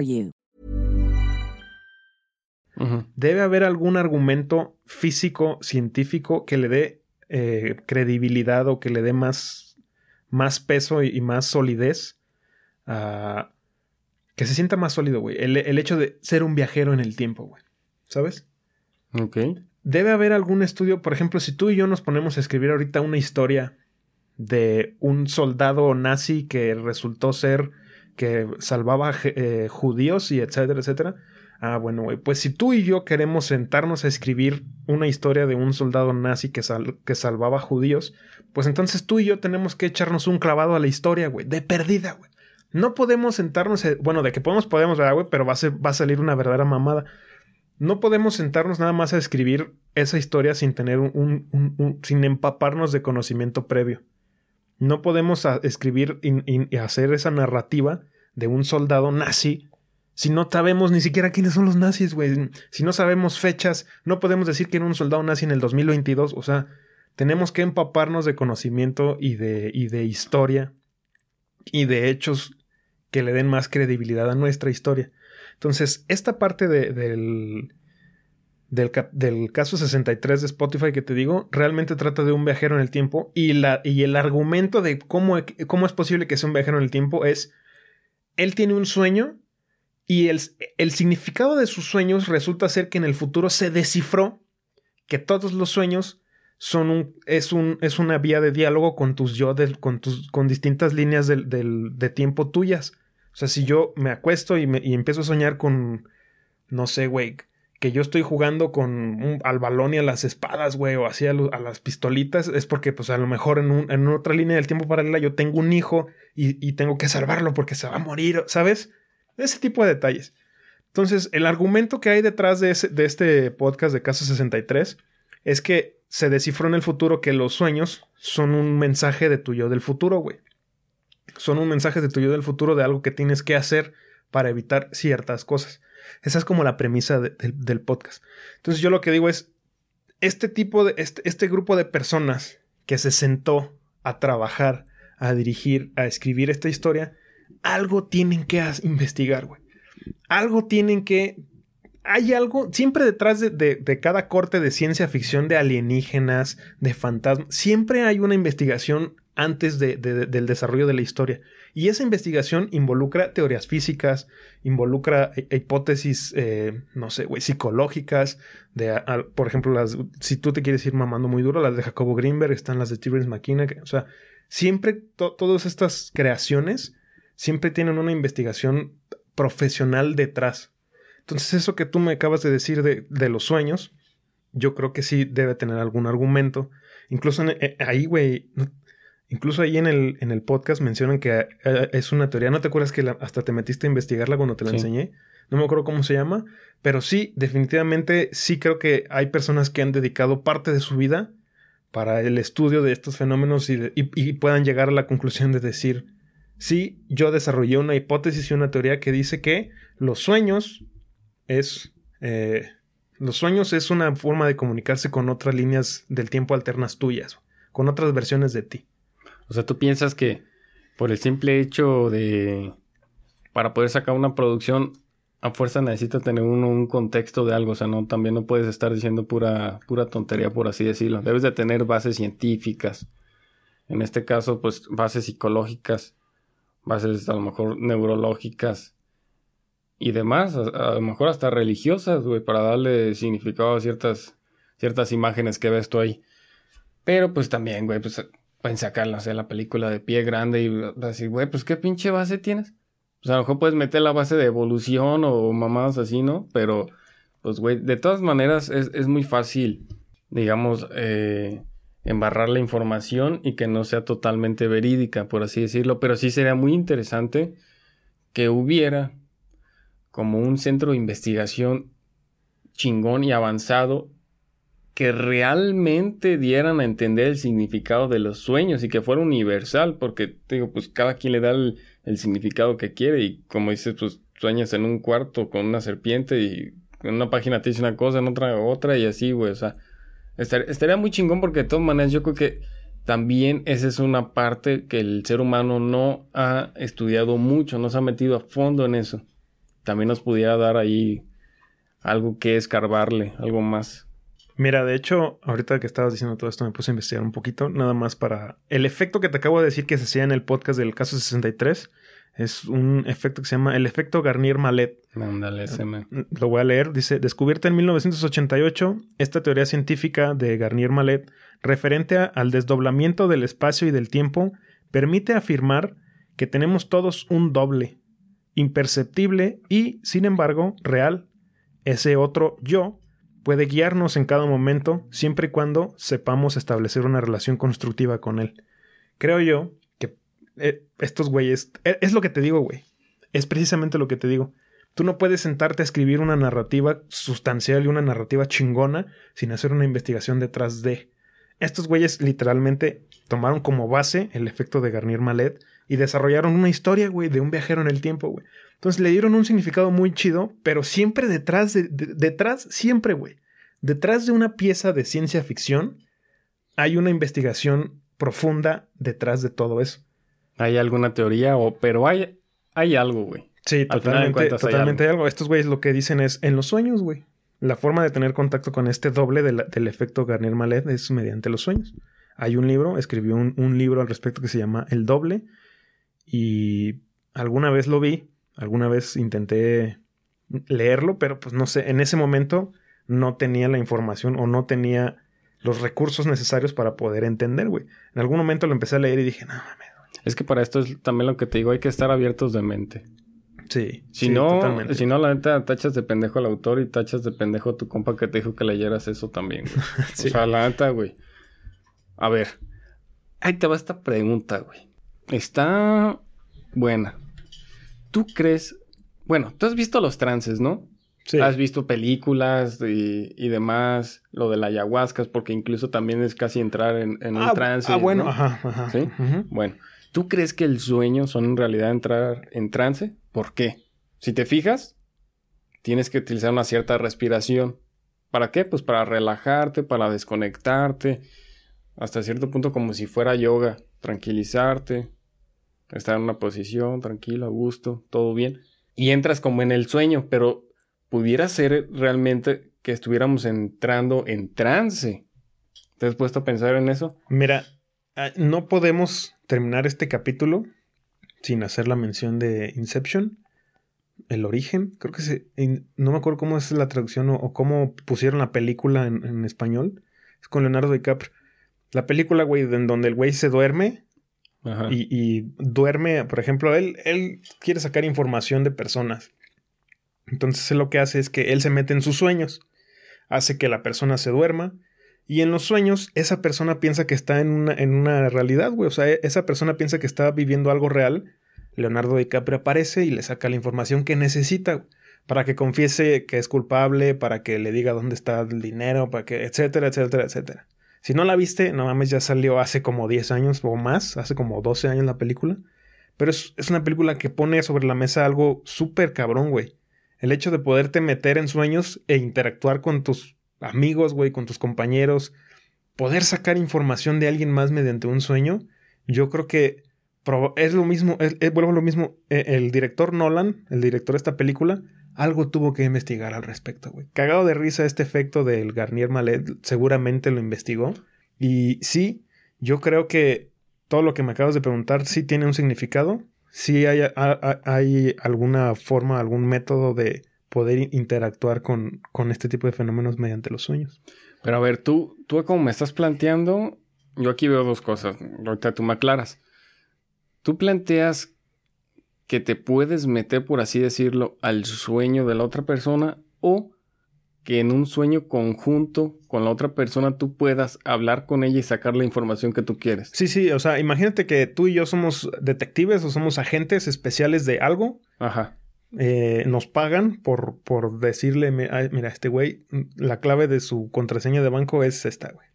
you. Debe haber algún argumento físico, científico que le dé eh, credibilidad o que le dé más, más peso y, y más solidez. a- que se sienta más sólido, güey. El, el hecho de ser un viajero en el tiempo, güey. ¿Sabes? Ok. Debe haber algún estudio, por ejemplo, si tú y yo nos ponemos a escribir ahorita una historia de un soldado nazi que resultó ser que salvaba eh, judíos y etcétera, etcétera. Ah, bueno, güey, pues si tú y yo queremos sentarnos a escribir una historia de un soldado nazi que, sal- que salvaba judíos, pues entonces tú y yo tenemos que echarnos un clavado a la historia, güey, de perdida, güey. No podemos sentarnos, a- bueno, de que podemos, podemos, ¿verdad, güey? Pero va a, ser, va a salir una verdadera mamada. No podemos sentarnos nada más a escribir esa historia sin tener un- un- un- sin empaparnos de conocimiento previo. No podemos escribir y hacer esa narrativa de un soldado nazi si no sabemos ni siquiera quiénes son los nazis, güey. Si no sabemos fechas, no podemos decir que era un soldado nazi en el 2022. O sea, tenemos que empaparnos de conocimiento y de, y de historia y de hechos que le den más credibilidad a nuestra historia. Entonces, esta parte de- del, del, del caso 63 de Spotify que te digo, realmente trata de un viajero en el tiempo y, la, y el argumento de cómo, cómo es posible que sea un viajero en el tiempo es, él tiene un sueño y el, el significado de sus sueños resulta ser que en el futuro se descifró que todos los sueños son un, es, un, es una vía de diálogo con tus yo, con, tus, con distintas líneas del- del- de tiempo tuyas. O sea, si yo me acuesto y, me, y empiezo a soñar con, no sé, güey, que yo estoy jugando con un- al balón y a las espadas, güey, o así a, las pistolitas, es porque, pues, a lo mejor en, un- en otra línea del tiempo paralela yo tengo un hijo y, y tengo que salvarlo porque se va a morir, ¿sabes? Ese tipo de detalles. Entonces, el argumento que hay detrás de, ese- de este podcast de Caso 63 es que se descifró en el futuro que los sueños son un mensaje de tu yo del futuro, güey. Son un mensaje de tu yo del futuro de algo que tienes que hacer para evitar ciertas cosas. Esa es como la premisa del podcast. Entonces yo lo que digo es, este tipo de, este, este grupo de personas que se sentó a trabajar, a dirigir, a escribir esta historia, algo tienen que investigar, güey. Algo tienen que... Hay algo, siempre detrás de, cada corte de ciencia ficción de alienígenas, de fantasmas, siempre hay una investigación antes del desarrollo de la historia. Y esa investigación involucra teorías físicas, involucra eh, hipótesis, eh, no sé, güey, psicológicas. De, por ejemplo, las, si tú te quieres ir mamando muy duro, las de Jacobo Greenberg, están las de Terence McKenna. o sea, siempre todas estas creaciones siempre tienen una investigación profesional detrás. Entonces, eso que tú me acabas de decir de, de los sueños, yo creo que sí debe tener algún argumento. Incluso eh, ahí, güey, Incluso ahí en el, en el podcast mencionan que eh, es una teoría. ¿No te acuerdas que hasta te metiste a investigarla cuando te la enseñé? No me acuerdo cómo se llama. Pero sí, definitivamente sí creo que hay personas que han dedicado parte de su vida para el estudio de estos fenómenos y, puedan llegar a la conclusión de decir, sí, yo desarrollé una hipótesis y una teoría que dice que los sueños es... Eh, los sueños es una forma de comunicarse con otras líneas del tiempo alternas tuyas, con otras versiones de ti. O sea, tú piensas que por el simple hecho de... Para poder sacar una producción, a fuerza necesita tener uno un contexto de algo. O sea, no, también no puedes estar diciendo pura, pura tontería, por así decirlo. Debes de tener bases científicas. En este caso, pues bases psicológicas, bases a lo mejor neurológicas y demás, a, lo mejor hasta religiosas, güey, para darle significado a ciertas, ciertas imágenes que ves tú ahí. Pero pues también, güey, pues pueden sacar, no sé, la película de pie grande y decir, güey, pues qué pinche base tienes. Sea, a lo mejor puedes meter la base de evolución o mamadas así, ¿no? Pero, pues, güey, de todas maneras es, muy fácil, digamos, eh, embarrar la información y que no sea totalmente verídica, por así decirlo. Pero sí sería muy interesante que hubiera como un centro de investigación chingón y avanzado que realmente dieran a entender el significado de los sueños y que fuera universal, porque digo, pues cada quien le da el, significado que quiere y como dices, pues sueñas en un cuarto con una serpiente y en una página te dice una cosa, en otra otra y así, güey, o sea, estaría muy chingón porque de todas maneras yo creo que también esa es una parte que el ser humano no ha estudiado mucho, no se ha metido a fondo en eso. También nos pudiera dar ahí algo que escarbarle, algo más. Mira, de hecho, ahorita que estabas diciendo todo esto, me puse a investigar un poquito, nada más para el efecto que te acabo de decir que se hacía en el podcast del caso 63. Es un efecto que se llama el efecto Garnier-Mallet. Mándale, ese mm, Lo voy a leer. Dice, descubierta en 1988, esta teoría científica de Garnier-Mallet, referente al desdoblamiento del espacio y del tiempo, permite afirmar que tenemos todos un doble, imperceptible y, sin embargo, real. Ese otro yo puede guiarnos en cada momento siempre y cuando sepamos establecer una relación constructiva con él. Creo yo que eh, estos güeyes, eh, es lo que te digo, güey, es precisamente lo que te digo. Tú no puedes sentarte a escribir una narrativa sustancial y una narrativa chingona sin hacer una investigación detrás de. Estos güeyes literalmente tomaron como base el efecto de Garnier Mallet y desarrollaron una historia, güey, de un viajero en el tiempo, güey. Entonces le dieron un significado muy chido, pero siempre detrás de, detrás, siempre, güey. Detrás de una pieza de ciencia ficción hay una investigación profunda detrás de todo eso. ¿Hay alguna teoría o pero hay hay algo, güey? Sí, totalmente, totalmente hay algo. Estos güeyes lo que dicen es en los sueños, güey. La forma de tener contacto con este doble del efecto Garnier-Mallet es mediante los sueños. Hay un libro, escribió un, libro al respecto que se llama El doble y alguna vez lo vi, Alguna vez intenté leerlo, pero pues no sé, en ese momento no tenía la información o no tenía los recursos necesarios para poder entender, güey. En algún momento lo empecé a leer y dije, no mames. Es que para esto es también lo que te digo, hay que estar abiertos de mente. Sí. Si no, si no, la neta, tachas de pendejo al autor y tachas de pendejo a tu compa que te dijo que leyeras eso también, güey. O sea, la neta, güey. A ver. Ahí te va esta pregunta, güey. Está buena. ¿Tú crees? Bueno, tú has visto los trances, ¿no? Sí. Has visto películas y, y, demás, lo de la ayahuasca, porque incluso también es casi entrar en, en un ah, trance. Ah, bueno, ajá, ajá. ¿Sí? Bueno, ¿tú crees que el sueño son en realidad entrar en trance? ¿Por qué? Si te fijas, tienes que utilizar una cierta respiración. ¿Para qué? Pues para relajarte, para desconectarte, hasta cierto punto como si fuera yoga, tranquilizarte, estar en una posición tranquila, a gusto, todo bien. Y entras como en el sueño, pero pudiera ser realmente que estuviéramos entrando en trance. ¿Te has puesto a pensar en eso? Mira, ah, no podemos terminar este capítulo sin hacer la mención de Inception. El origen, creo que se. No me acuerdo cómo es la traducción o, cómo pusieron la película en, español. Es con Leonardo DiCaprio. La película, güey, en donde el güey se duerme y, y, duerme, por ejemplo, él, él quiere sacar información de personas. Entonces él lo que hace es que él se mete en sus sueños, hace que la persona se duerma y en los sueños esa persona piensa que está en una, en una realidad, güey. O sea, esa persona piensa que está viviendo algo real. Leonardo DiCaprio aparece y le saca la información que necesita para que confiese que es culpable, para que le diga dónde está el dinero, para que, etcétera, etcétera, etcétera. Si no la viste, no mames, ya salió hace como 10 años o más, hace como 12 años la película. Pero es, es una película que pone sobre la mesa algo súper cabrón, güey. El hecho de poderte meter en sueños e interactuar con tus amigos, güey, con tus compañeros, poder sacar información de alguien más mediante un sueño, yo creo que es lo mismo, vuelvo a lo mismo, e, el director Nolan, el director de esta película, algo tuvo que investigar al respecto, güey. Cagado de risa este efecto del Garnier Malet, seguramente lo investigó. Y sí, yo creo que todo lo que me acabas de preguntar sí tiene un significado si hay, hay, alguna forma, algún método de poder interactuar con, con, este tipo de fenómenos mediante los sueños. Pero a ver, tú, tú como me estás planteando, yo aquí veo dos cosas. Ahorita tú me aclaras. Tú planteas que te puedes meter, por así decirlo, al sueño de la otra persona o que en un sueño conjunto con la otra persona tú puedas hablar con ella y sacar la información que tú quieres. Sí, sí, o sea, imagínate que tú y yo somos detectives o somos agentes especiales de algo. Ajá. Eh, nos pagan por, por decirle, mira, este güey, la clave de su contraseña de banco es esta, güey.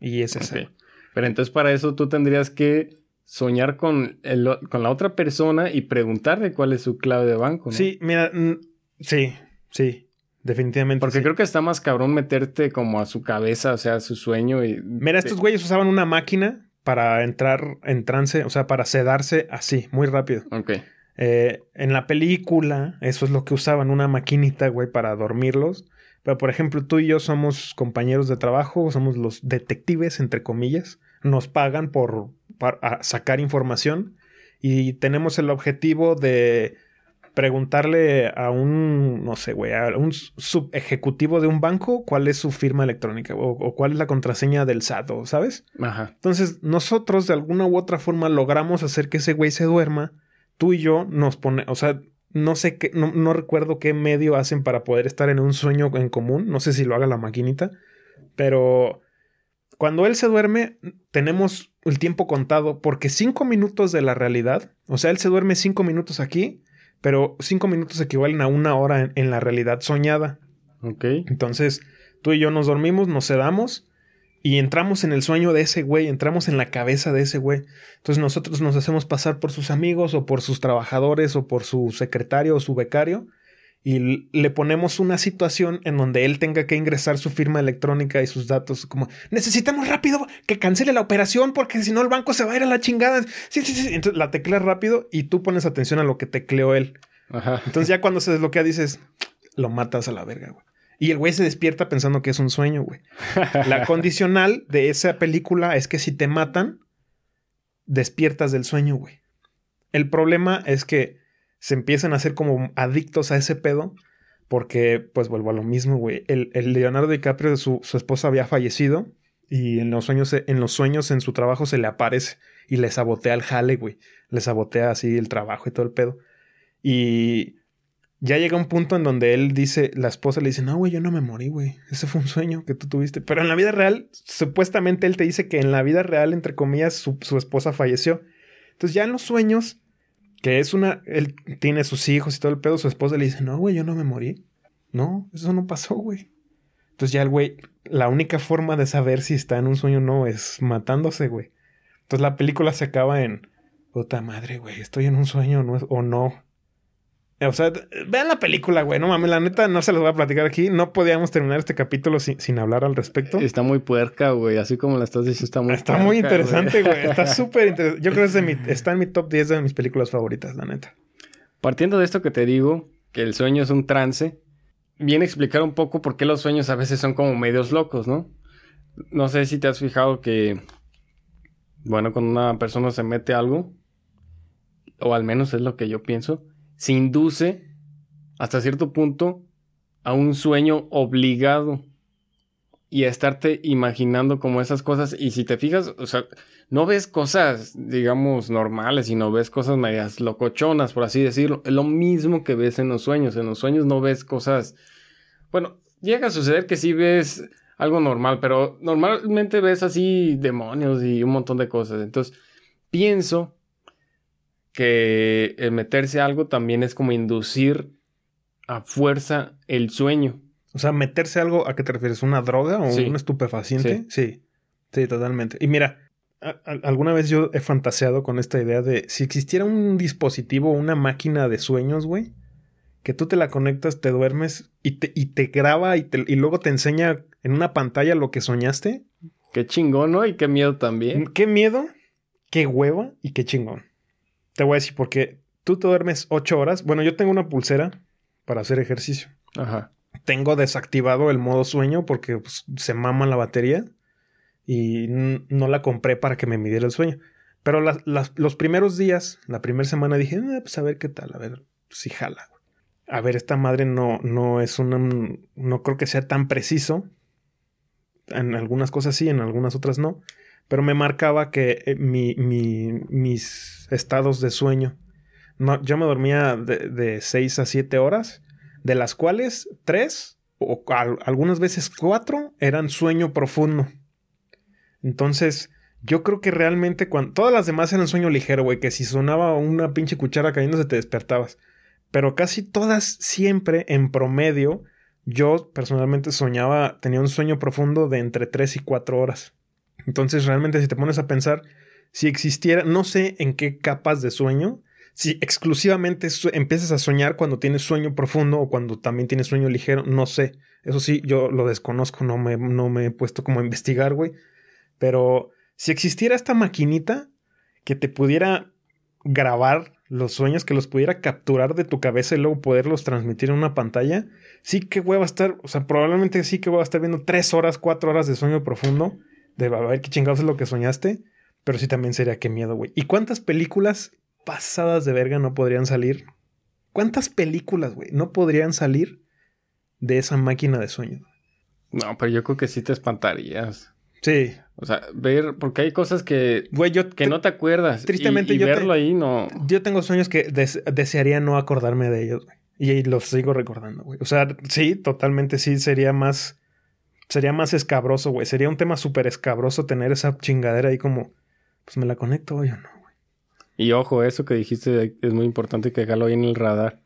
Y es esa. Pero entonces para eso tú tendrías que soñar con, el, con la otra persona y preguntarle cuál es su clave de banco. ¿no? Sí, mira, sí, sí. Definitivamente. Porque creo que está más cabrón meterte como a su cabeza, o sea, a su sueño y. Mira, estos güeyes usaban una máquina para entrar en trance, o sea, para sedarse así, muy rápido. Ok. Eh, en la película, eso es lo que usaban, una maquinita, güey, para dormirlos. Pero, por ejemplo, tú y yo somos compañeros de trabajo, somos los detectives, entre comillas. Nos pagan por, para sacar información y tenemos el objetivo de preguntarle a un, no sé, güey, a un subejecutivo de un banco cuál es su firma electrónica o, cuál es la contraseña del SAT, ¿sabes? Ajá. Entonces, nosotros de alguna u otra forma logramos hacer que ese güey se duerma. Tú y yo nos pone, o sea, no sé qué, no, no recuerdo qué medio hacen para poder estar en un sueño en común. No sé si lo haga la maquinita, pero cuando él se duerme, tenemos el tiempo contado porque cinco minutos de la realidad, o sea, él se duerme cinco minutos aquí pero cinco minutos equivalen a una hora en, la realidad soñada. Ok. Entonces, tú y yo nos dormimos, nos sedamos y entramos en el sueño de ese güey, entramos en la cabeza de ese güey. Entonces nosotros nos hacemos pasar por sus amigos o por sus trabajadores o por su secretario o su becario y le ponemos una situación en donde él tenga que ingresar su firma electrónica y sus datos, como necesitamos rápido que cancele la operación porque si no el banco se va a ir a la chingada. Sí, sí, sí. Entonces la tecleas rápido y tú pones atención a lo que tecleó él. Ajá. Entonces ya cuando se desbloquea dices, lo matas a la verga, güey. Y el güey se despierta pensando que es un sueño, güey. La condicional de esa película es que si te matan, despiertas del sueño, güey. El problema es que se empiezan a hacer como adictos a ese pedo. Porque, pues vuelvo a lo mismo, güey. El, Leonardo DiCaprio, su, su esposa había fallecido. Y en los sueños, en los sueños, en su trabajo, se le aparece y le sabotea el jale, güey. Le sabotea así el trabajo y todo el pedo. Y ya llega un punto en donde él dice, la esposa le dice, no, güey, yo no me morí, güey. Ese fue un sueño que tú tuviste. Pero en la vida real, supuestamente él te dice que en la vida real, entre comillas, su, su esposa falleció. Entonces ya en los sueños, que es una, él tiene sus hijos y todo el pedo, su esposa le dice, no, güey, yo no me morí. No, eso no pasó, güey. Entonces ya el güey, la única forma de saber si está en un sueño o no es matándose, güey. Entonces la película se acaba en, puta madre, güey, estoy en un sueño no o no. O sea, vean la película, güey. No mames, la neta no se los voy a platicar aquí. No podíamos terminar este capítulo sin, sin hablar al respecto. Está muy puerca, güey. Así como la estás diciendo, está muy Está muy interesante, güey. Está súper interesante. Yo creo que es mi, está en mi top 10 de mis películas favoritas, la neta. Partiendo de esto que te digo, que el sueño es un trance, viene a explicar un poco por qué los sueños a veces son como medios locos, ¿no? No sé si te has fijado que, bueno, cuando una persona se mete algo, o al menos es lo que yo pienso, se induce hasta cierto punto a un sueño obligado y a estarte imaginando como esas cosas. Y si te fijas, o sea, no ves cosas, digamos, normales, sino ves cosas medias locochonas, por así decirlo. Es lo mismo que ves en los sueños. En los sueños no ves cosas. Bueno, llega a suceder que sí ves algo normal, pero normalmente ves así demonios y un montón de cosas. Entonces, pienso que el meterse algo también es como inducir a fuerza el sueño. O sea, meterse algo, ¿a qué te refieres? ¿Una droga o un estupefaciente? Sí. sí. totalmente. Y mira, alguna vez yo he fantaseado con esta idea de si existiera un dispositivo, una máquina de sueños, güey, que tú te la conectas, te duermes y te, y te graba y, y luego te enseña en una pantalla lo que soñaste. Qué chingón, ¿no? Y qué miedo también. Qué miedo, qué hueva y qué chingón. Te voy a decir porque tú te duermes ocho horas. Bueno, yo tengo una pulsera para hacer ejercicio. Ajá. Tengo desactivado el modo sueño porque pues, se mama la batería y no la compré para que me midiera el sueño. Pero los primeros días, la primera semana dije, eh, pues a ver qué tal, a ver si jala. A ver, esta madre no, no es una, no creo que sea tan preciso. En algunas cosas sí, en algunas otras no pero me marcaba que eh, mi, mis estados de sueño, no, yo me dormía de, 6 a 7 horas, de las cuales 3 o algunas veces 4 eran sueño profundo. Entonces, yo creo que realmente cuando todas las demás eran sueño ligero, güey, que si sonaba una pinche cuchara cayéndose te despertabas. Pero casi todas siempre en promedio yo personalmente soñaba, tenía un sueño profundo de entre 3 y 4 horas. Entonces, realmente, si te pones a pensar, si existiera, no sé en qué capas de sueño, si exclusivamente empiezas a soñar cuando tienes sueño profundo o cuando también tienes sueño ligero, no sé. Eso sí, yo lo desconozco, no me, no me he puesto como a investigar, güey. Pero si existiera esta maquinita que te pudiera grabar los sueños, que los pudiera capturar de tu cabeza y luego poderlos transmitir en una pantalla, sí que voy a estar, o sea, probablemente sí que voy a estar viendo tres horas, cuatro horas de sueño profundo de a ver qué chingados es lo que soñaste. Pero sí también sería qué miedo, güey. ¿Y cuántas películas pasadas de verga no podrían salir? ¿Cuántas películas, güey, no podrían salir de esa máquina de sueño? No, pero yo creo que sí te espantarías. Sí. O sea, ver, porque hay cosas que, güey, yo que no te acuerdas. Tristemente, y, verlo ahí no. Yo tengo sueños que desearía no acordarme de ellos, güey. Y los sigo recordando, güey. O sea, sí, totalmente sí sería más sería más escabroso, güey. Sería un tema súper escabroso tener esa chingadera ahí como, pues me la conecto hoy o no, güey. Y ojo, eso que dijiste es muy importante que dejarlo ahí en el radar.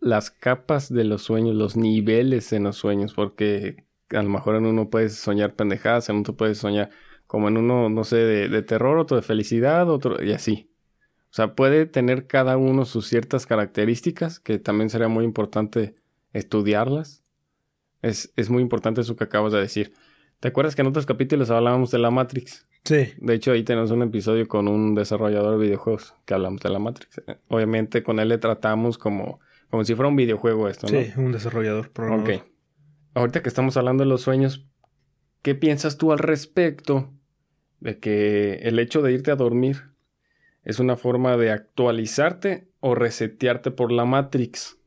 Las capas de los sueños, los niveles en los sueños, porque a lo mejor en uno puedes soñar pendejadas, en otro puedes soñar como en uno, no sé, de, de terror, otro de felicidad, otro, y así. O sea, puede tener cada uno sus ciertas características, que también sería muy importante estudiarlas es, es muy importante eso que acabas de decir. ¿Te acuerdas que en otros capítulos hablábamos de la Matrix? Sí. De hecho, ahí tenemos un episodio con un desarrollador de videojuegos que hablamos de la Matrix. Obviamente, con él le tratamos como, como si fuera un videojuego esto, ¿no? Sí, un desarrollador. Programador. Ok. Ahorita que estamos hablando de los sueños, ¿qué piensas tú al respecto de que el hecho de irte a dormir es una forma de actualizarte o resetearte por la Matrix?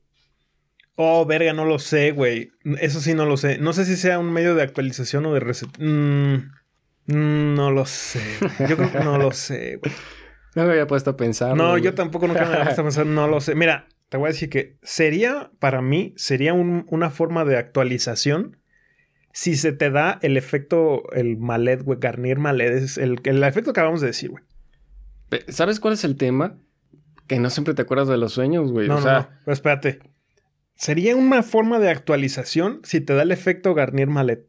Oh, verga, no lo sé, güey. Eso sí no lo sé. No sé si sea un medio de actualización o de reset. Mm, mm, no lo sé. Yo creo que no lo sé, güey. No me había puesto a pensar. No, yo tampoco nunca me había puesto a pensar. No lo sé. Mira, te voy a decir que sería, para mí, sería una forma de actualización si se te da el efecto, el malet, güey, Garnier malet, es el, el efecto que acabamos de decir, güey. ¿Sabes cuál es el tema? Que no siempre te acuerdas de los sueños, güey. No, o sea, no, no. Espérate sería una forma de actualización si te da el efecto Garnier Malet.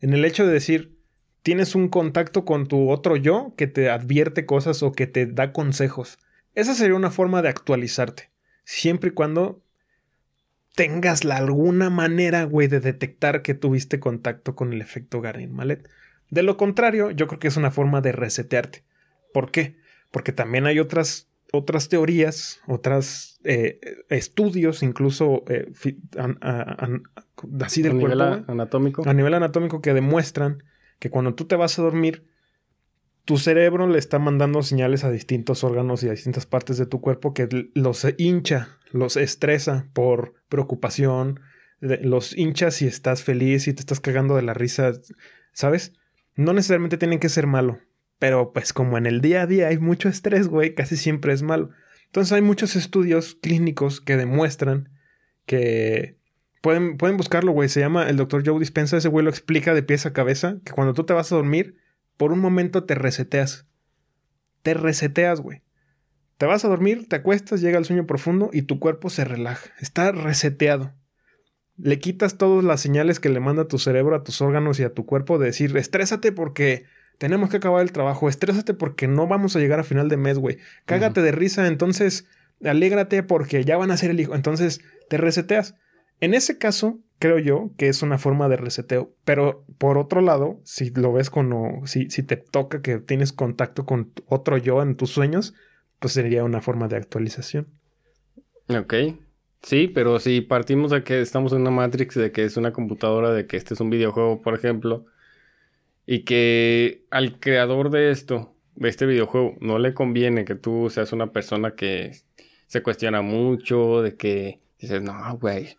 En el hecho de decir, tienes un contacto con tu otro yo que te advierte cosas o que te da consejos. Esa sería una forma de actualizarte. Siempre y cuando tengas alguna manera, güey, de detectar que tuviste contacto con el efecto Garnier Malet. De lo contrario, yo creo que es una forma de resetearte. ¿Por qué? Porque también hay otras, otras teorías, otros eh, estudios, incluso eh, así del a nivel cuerpo. anatómico. A nivel anatómico que demuestran que cuando tú te vas a dormir, tu cerebro le está mandando señales a distintos órganos y a distintas partes de tu cuerpo que los hincha, los estresa por preocupación, los hincha si estás feliz y te estás cagando de la risa, ¿sabes? No necesariamente tienen que ser malo, pero pues como en el día a día hay mucho estrés, güey, casi siempre es malo. Entonces hay muchos estudios clínicos que demuestran que pueden, pueden buscarlo, güey. Se llama el doctor Joe Dispensa. Ese güey lo explica de pies a cabeza que cuando tú te vas a dormir, por un momento te reseteas. Te reseteas, güey. Te vas a dormir, te acuestas, llega el sueño profundo y tu cuerpo se relaja. Está reseteado. Le quitas todas las señales que le manda tu cerebro a tus órganos y a tu cuerpo de decir, estrésate porque tenemos que acabar el trabajo, estrésate porque no vamos a llegar a final de mes, güey. Cágate de risa, entonces alégrate porque ya van a ser el hijo. Entonces te reseteas. En ese caso, creo yo que es una forma de reseteo. Pero por otro lado, si lo ves como, si, si te toca que tienes contacto con otro yo en tus sueños, pues sería una forma de actualización. Ok. Sí, pero si partimos de que estamos en una Matrix, de que es una computadora, de que este es un videojuego, por ejemplo, y que al creador de esto, de este videojuego, no le conviene que tú seas una persona que se cuestiona mucho, de que dices, no, güey,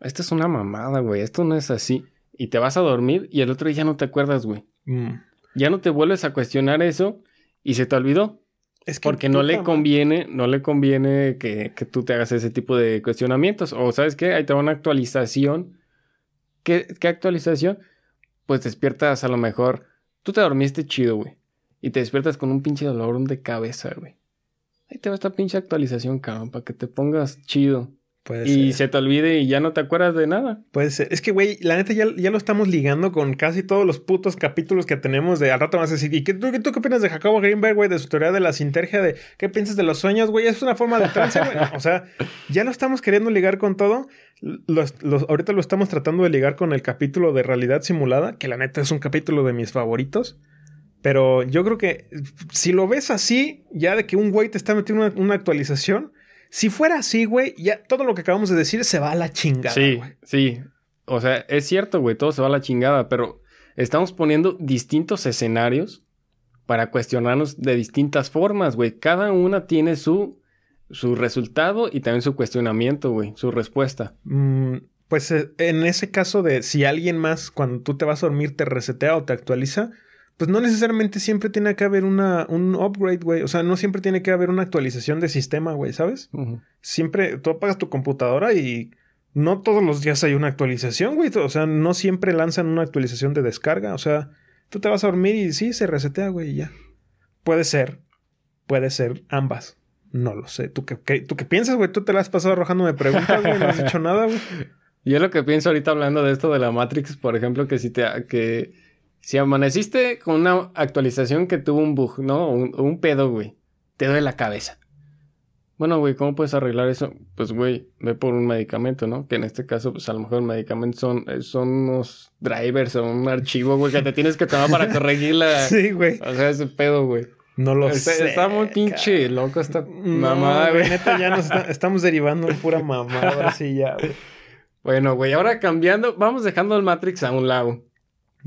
esto es una mamada, güey, esto no es así. Y te vas a dormir y el otro día no te acuerdas, güey. Mm. Ya no te vuelves a cuestionar eso y se te olvidó. Es que Porque no le conviene, no le conviene que, que tú te hagas ese tipo de cuestionamientos. O sabes qué, ahí te va una actualización. ¿Qué, qué actualización? Pues despiertas a lo mejor. Tú te dormiste chido, güey. Y te despiertas con un pinche dolor de cabeza, güey. Ahí te va esta pinche actualización, cabrón, para que te pongas chido. Puede Y ser. se te olvide y ya no te acuerdas de nada. Puede ser. Es que, güey, la neta ya, ya lo estamos ligando con casi todos los putos capítulos que tenemos de al rato a decir, ¿y qué, tú, tú qué opinas de Jacobo Greenberg, güey, de su teoría de la sintergia, de qué piensas de los sueños, güey? Es una forma de trance, güey. O sea, ya lo estamos queriendo ligar con todo. Los, los- ahorita lo estamos tratando de ligar con el capítulo de realidad simulada, que la neta es un capítulo de mis favoritos. Pero yo creo que si lo ves así, ya de que un güey te está metiendo una, una actualización, si fuera así, güey, ya todo lo que acabamos de decir se va a la chingada, sí, güey. sí. O sea, es cierto, güey, todo se va a la chingada, pero estamos poniendo distintos escenarios para cuestionarnos de distintas formas, güey. Cada una tiene su, su resultado y también su cuestionamiento, güey, su respuesta. Mm, pues eh, en ese caso de si alguien más cuando tú te vas a dormir te resetea o te actualiza, pues no necesariamente siempre tiene que haber una, un upgrade, güey. O sea, no siempre tiene que haber una actualización de sistema, güey, ¿sabes? Siempre tú apagas tu computadora y no todos los días hay una actualización, güey. O sea, no siempre lanzan una actualización de descarga. O sea, tú te vas a dormir y sí, se resetea, güey, y ya. Puede ser, puede ser ambas. No lo sé. ¿Tú qué, qué- ¿tú qué piensas, güey? Tú te la has pasado arrojándome preguntas, güey. No has dicho nada, güey. Yo lo que pienso ahorita hablando de esto de la Matrix, por ejemplo, que si te que si amaneciste con una actualización que tuvo un bug, ¿no? Un, un pedo, güey. Te duele la cabeza. Bueno, güey, ¿cómo puedes arreglar eso? Pues, güey, ve por un medicamento, ¿no? Que en este caso, pues a lo mejor el medicamento son, eh, son unos drivers o un archivo, güey, que te tienes que tomar para corregir la... Sí, güey. O sea, ese pedo, güey. No lo Está, sé. está muy pinche loco esta No, mamada, güey. güey. Neta, ya nos está- estamos derivando en pura mamada. Ahora sí, ya, güey. Bueno, güey, ahora cambiando, vamos dejando el Matrix a un lado.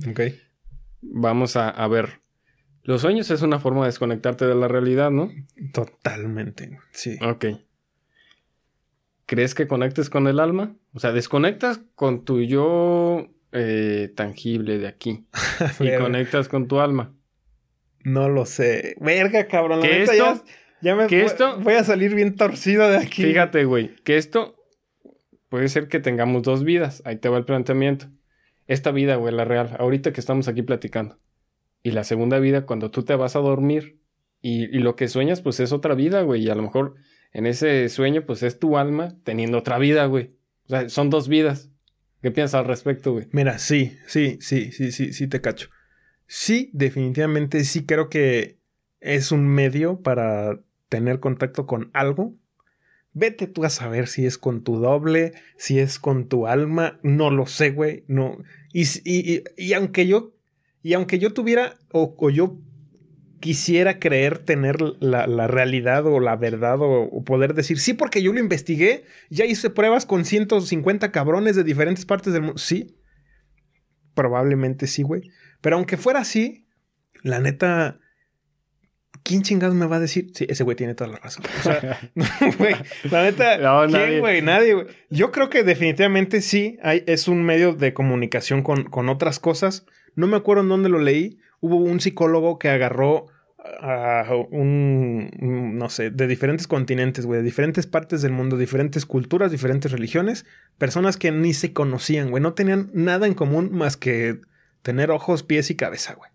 Ok. Vamos a, a ver. Los sueños es una forma de desconectarte de la realidad, ¿no? Totalmente. Sí. Ok. ¿Crees que conectes con el alma? O sea, desconectas con tu yo eh, tangible de aquí y conectas con tu alma. No lo sé. Verga, cabrón. ¿Que esto? ya, ya me ¿Que esto? voy a salir bien torcido de aquí. Fíjate, güey, que esto puede ser que tengamos dos vidas. Ahí te va el planteamiento. Esta vida, güey, la real, ahorita que estamos aquí platicando. Y la segunda vida, cuando tú te vas a dormir y, y lo que sueñas, pues es otra vida, güey. Y a lo mejor en ese sueño, pues es tu alma teniendo otra vida, güey. O sea, son dos vidas. ¿Qué piensas al respecto, güey? Mira, sí, sí, sí, sí, sí, sí te cacho. Sí, definitivamente sí creo que es un medio para tener contacto con algo. Vete tú a saber si es con tu doble, si es con tu alma, no lo sé, güey, no. Y, y, y, aunque yo, y aunque yo tuviera, o, o yo quisiera creer tener la, la, realidad o la verdad o, o, poder decir, sí, porque yo lo investigué, ya hice pruebas con 150 cabrones de diferentes partes del mundo. Sí, probablemente sí, güey. Pero aunque fuera así, la neta, ¿quién chingados me va a decir? Sí, ese güey tiene toda la razón. O sea, güey, la neta, no, ¿quién, güey? Nadie, güey. Yo creo que definitivamente sí, hay, es un medio de comunicación con, con otras cosas. No me acuerdo en dónde lo leí. Hubo un psicólogo que agarró a un, no sé, de diferentes continentes, güey, de diferentes partes del mundo, diferentes culturas, diferentes religiones, personas que ni se conocían, güey, no tenían nada en común más que tener ojos, pies y cabeza, güey.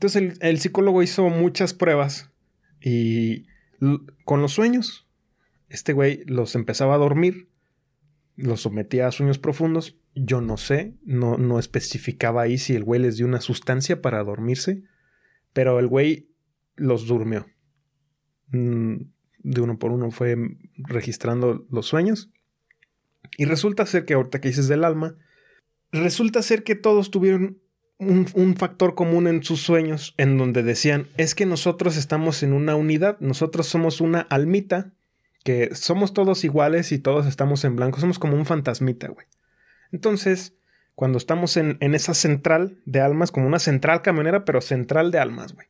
Entonces el, el psicólogo hizo muchas pruebas y con los sueños, este güey los empezaba a dormir, los sometía a sueños profundos, yo no sé, no, no especificaba ahí si el güey les dio una sustancia para dormirse, pero el güey los durmió. Mm, de uno por uno fue registrando los sueños. Y resulta ser que ahorita que dices del alma, resulta ser que todos tuvieron un, un, factor común en sus sueños en donde decían, es que nosotros estamos en una unidad, nosotros somos una almita, que somos todos iguales y todos estamos en blanco, somos como un fantasmita, güey. Entonces, cuando estamos en, en, esa central de almas, como una central camionera, pero central de almas, güey.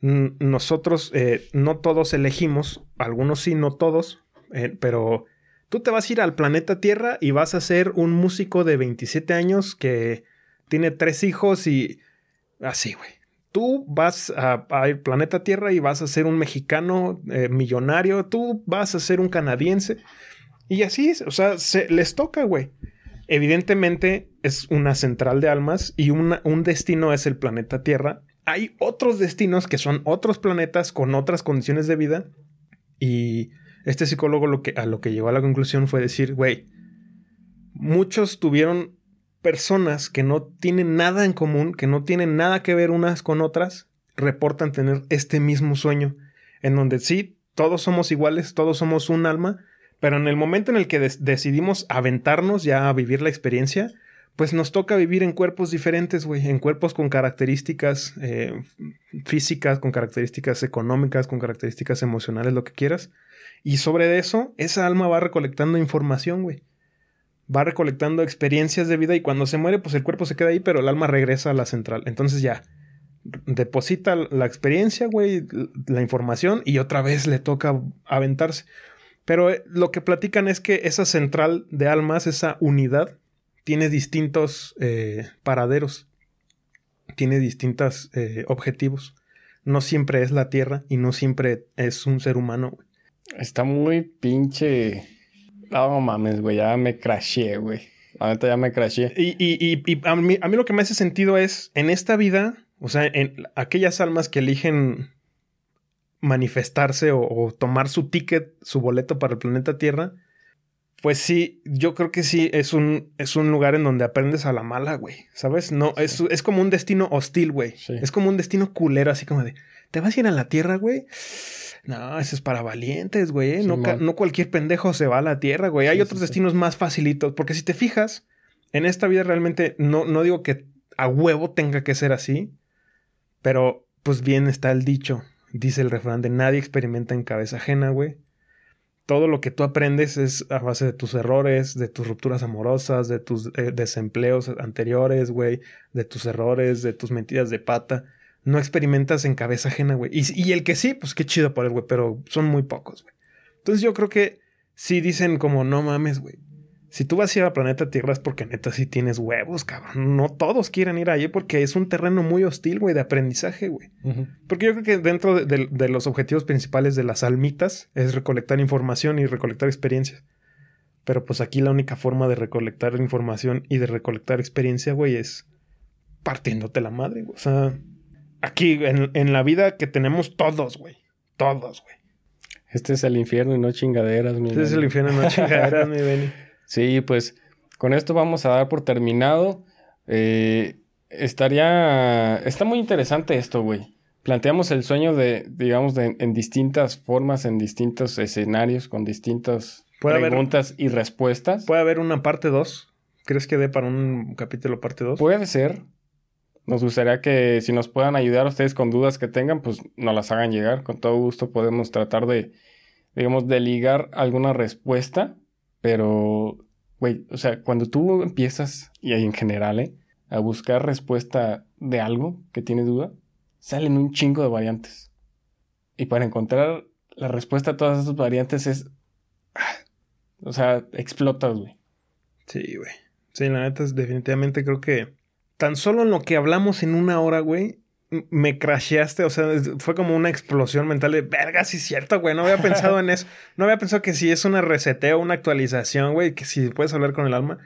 Nosotros, eh, no todos elegimos, algunos sí, no todos, eh, pero tú te vas a ir al planeta Tierra y vas a ser un músico de 27 años que tiene tres hijos y así, güey. Tú vas al planeta Tierra y vas a ser un mexicano eh, millonario, tú vas a ser un canadiense y así, o sea, se, les toca, güey. Evidentemente es una central de almas y un destino es el planeta Tierra. Hay otros destinos que son otros planetas con otras condiciones de vida. Y este psicólogo a lo que llegó a la conclusión fue decir, güey, muchos tuvieron personas que no tienen nada en común, que no tienen nada que ver unas con otras, reportan tener este mismo sueño, en donde sí, todos somos iguales, todos somos un alma, pero en el momento en el que decidimos aventarnos ya a vivir la experiencia, pues nos toca vivir en cuerpos diferentes, güey, en cuerpos con características eh, físicas, con características económicas, con características emocionales, lo que quieras. Y sobre eso, esa alma va recolectando información, güey. Va recolectando experiencias de vida y cuando se muere, pues el cuerpo se queda ahí, pero el alma regresa a la central. Entonces ya, deposita la experiencia, güey, la información y otra vez le toca aventarse. Pero eh, lo que platican es que esa central de almas, esa unidad, tiene distintos eh, paraderos, tiene distintos eh, objetivos. No siempre es la Tierra y no siempre es un ser humano. Está muy pinche... No mames, güey, ya me crashé, güey. Neta ya me crashé. Y, y, y, a, mí, a mí lo que me hace sentido es, en esta vida, o sea, en aquellas almas que eligen manifestarse o, tomar su ticket, su boleto para el planeta Tierra, pues sí, yo creo que sí es un, es un lugar en donde aprendes a la mala, güey. ¿Sabes? No, es, es, como un destino hostil, güey. Es como un destino culero, así como de, ¿te vas a ir a la Tierra, güey? No, eso es para valientes, güey. ¿eh? no, no, cualquier pendejo se va a la Tierra, güey. Hay otros destinos más facilitos, porque si te fijas, en esta vida realmente no, no digo que a huevo tenga que ser así, pero pues bien está el dicho dice el refrán de nadie experimenta en cabeza ajena, güey. Todo lo que tú aprendes es a base de tus errores, de tus rupturas amorosas, de tus eh, desempleos anteriores, güey, de tus errores, de tus mentiras de pata. No experimentas en cabeza ajena, güey. Y, y, el que sí, pues qué chido por él, güey, pero son muy pocos, güey. Entonces yo creo que sí dicen como, no mames, güey. Si tú vas a ir al planeta Tierra es porque neta sí tienes huevos, cabrón. No todos quieren ir allí porque es un terreno muy hostil, güey, de aprendizaje, güey. Porque yo creo que dentro de, de, los objetivos principales de las almitas es recolectar información y recolectar experiencias. Pero pues aquí la única forma de recolectar información y de recolectar experiencia, güey, es partiéndote la madre, güey. O sea, aquí en, en la vida que tenemos todos, güey. Todos, güey. Este es el infierno y no chingaderas, mi Este es el infierno y no chingaderas, mi Benny. Sí, pues con esto vamos a dar por terminado. Eh, estaría. Está muy interesante esto, güey. Planteamos el sueño de, digamos, de, en distintas formas, en distintos escenarios, con distintas preguntas y respuestas. ¿Puede haber una parte 2? ¿Crees que dé para un capítulo parte 2? Puede ser. Nos gustaría que si nos puedan ayudar ustedes con dudas que tengan, pues nos las hagan llegar. Con todo gusto podemos tratar de, digamos, de ligar alguna respuesta. Pero, güey, o sea, cuando tú empiezas, y en general, ¿eh? a buscar respuesta de algo que tiene duda, salen un chingo de variantes. Y para encontrar la respuesta a todas esas variantes es... Ah, o sea, explotas, güey. Sí, güey. Sí, la neta es definitivamente creo que tan solo en lo que hablamos en una hora, güey, me crasheaste, o sea, fue como una explosión mental de verga, sí es cierto, güey, no había pensado en eso. No había pensado que si es una reseteo, una actualización, güey, que si puedes hablar con el alma.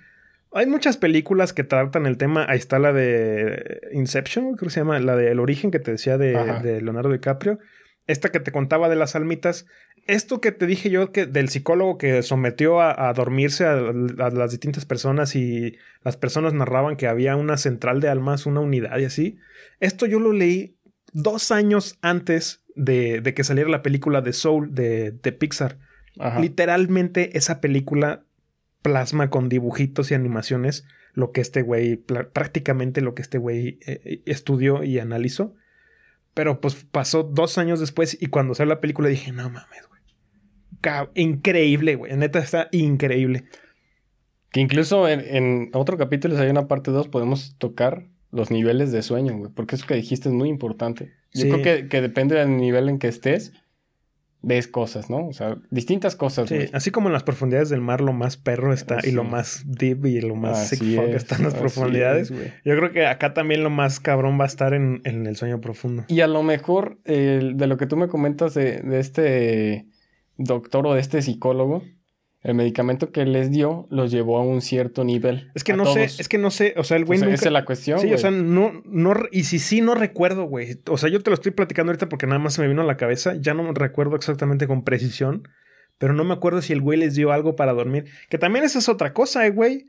Hay muchas películas que tratan el tema. Ahí está la de Inception, creo que se llama, la de El origen que te decía de, de Leonardo DiCaprio. Esta que te contaba de las almitas. Esto que te dije yo que del psicólogo que sometió a, dormirse a, las distintas personas y las personas narraban que había una central de almas, una unidad y así. Esto yo lo leí dos años antes de, que saliera la película de Soul de, Pixar. Literalmente esa película plasma con dibujitos y animaciones lo que este güey, prácticamente lo que este güey eh, estudió y analizó. Pero pues pasó dos años después y cuando salió la película dije, no mames. Increíble, güey. Neta está increíble. Que incluso en, otro capítulo, si hay una parte 2, podemos tocar los niveles de sueño, güey. Porque eso que dijiste es muy importante. Yo creo que, que, depende del nivel en que estés, ves cosas, ¿no? O sea, distintas cosas. Sí, así como en las profundidades del mar lo más perro está y lo más deep y lo más sick fuck está en las profundidades. Yo creo que acá también lo más cabrón va a estar en, el sueño profundo. Y a lo mejor de lo que tú me comentas de, de este doctor o de este psicólogo, el medicamento que les dio los llevó a un cierto nivel. Es que no sé, es que no sé, o sea, el güey nunca... Esa es la cuestión, Sí, o sea, no, no, y si sí, no recuerdo, güey. O sea, yo te lo estoy platicando ahorita porque nada más se me vino a la cabeza, ya no recuerdo exactamente con precisión, pero no me acuerdo si el güey les dio algo para dormir. Que también esa es otra cosa, eh, güey.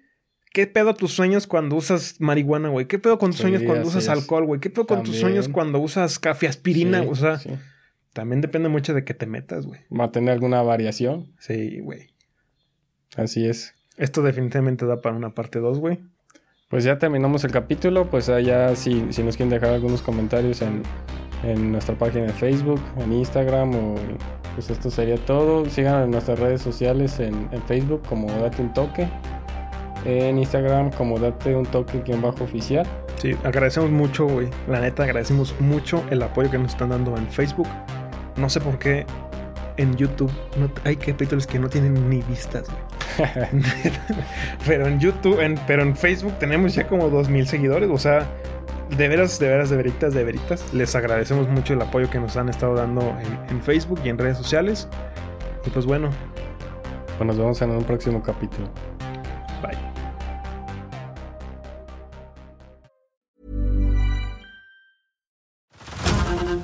¿Qué pedo tus sueños cuando usas marihuana, güey? ¿Qué pedo con tus sueños cuando usas alcohol, güey? ¿Qué pedo con tus sueños cuando usas café aspirina? o sea, también depende mucho de que te metas, güey. ¿Va a tener alguna variación? Sí, güey. Así es. Esto definitivamente da para una parte 2, güey. Pues ya terminamos el capítulo. Pues allá si, si nos quieren dejar algunos comentarios en, en nuestra página de Facebook, en Instagram o pues esto sería todo. Sigan en nuestras redes sociales en, en Facebook como Date un Toque. En Instagram como Date un Toque quien bajo oficial. Sí, agradecemos mucho, güey. La neta, agradecemos mucho el apoyo que nos están dando en Facebook. No sé por qué en YouTube no, hay capítulos que no tienen ni vistas, güey. pero en YouTube, en, pero en Facebook tenemos ya como 2000 seguidores. O sea, de veras, de veras, de veritas, de veritas. Les agradecemos mucho el apoyo que nos han estado dando en, en Facebook y en redes sociales. Y pues bueno. Pues nos vemos en un próximo capítulo.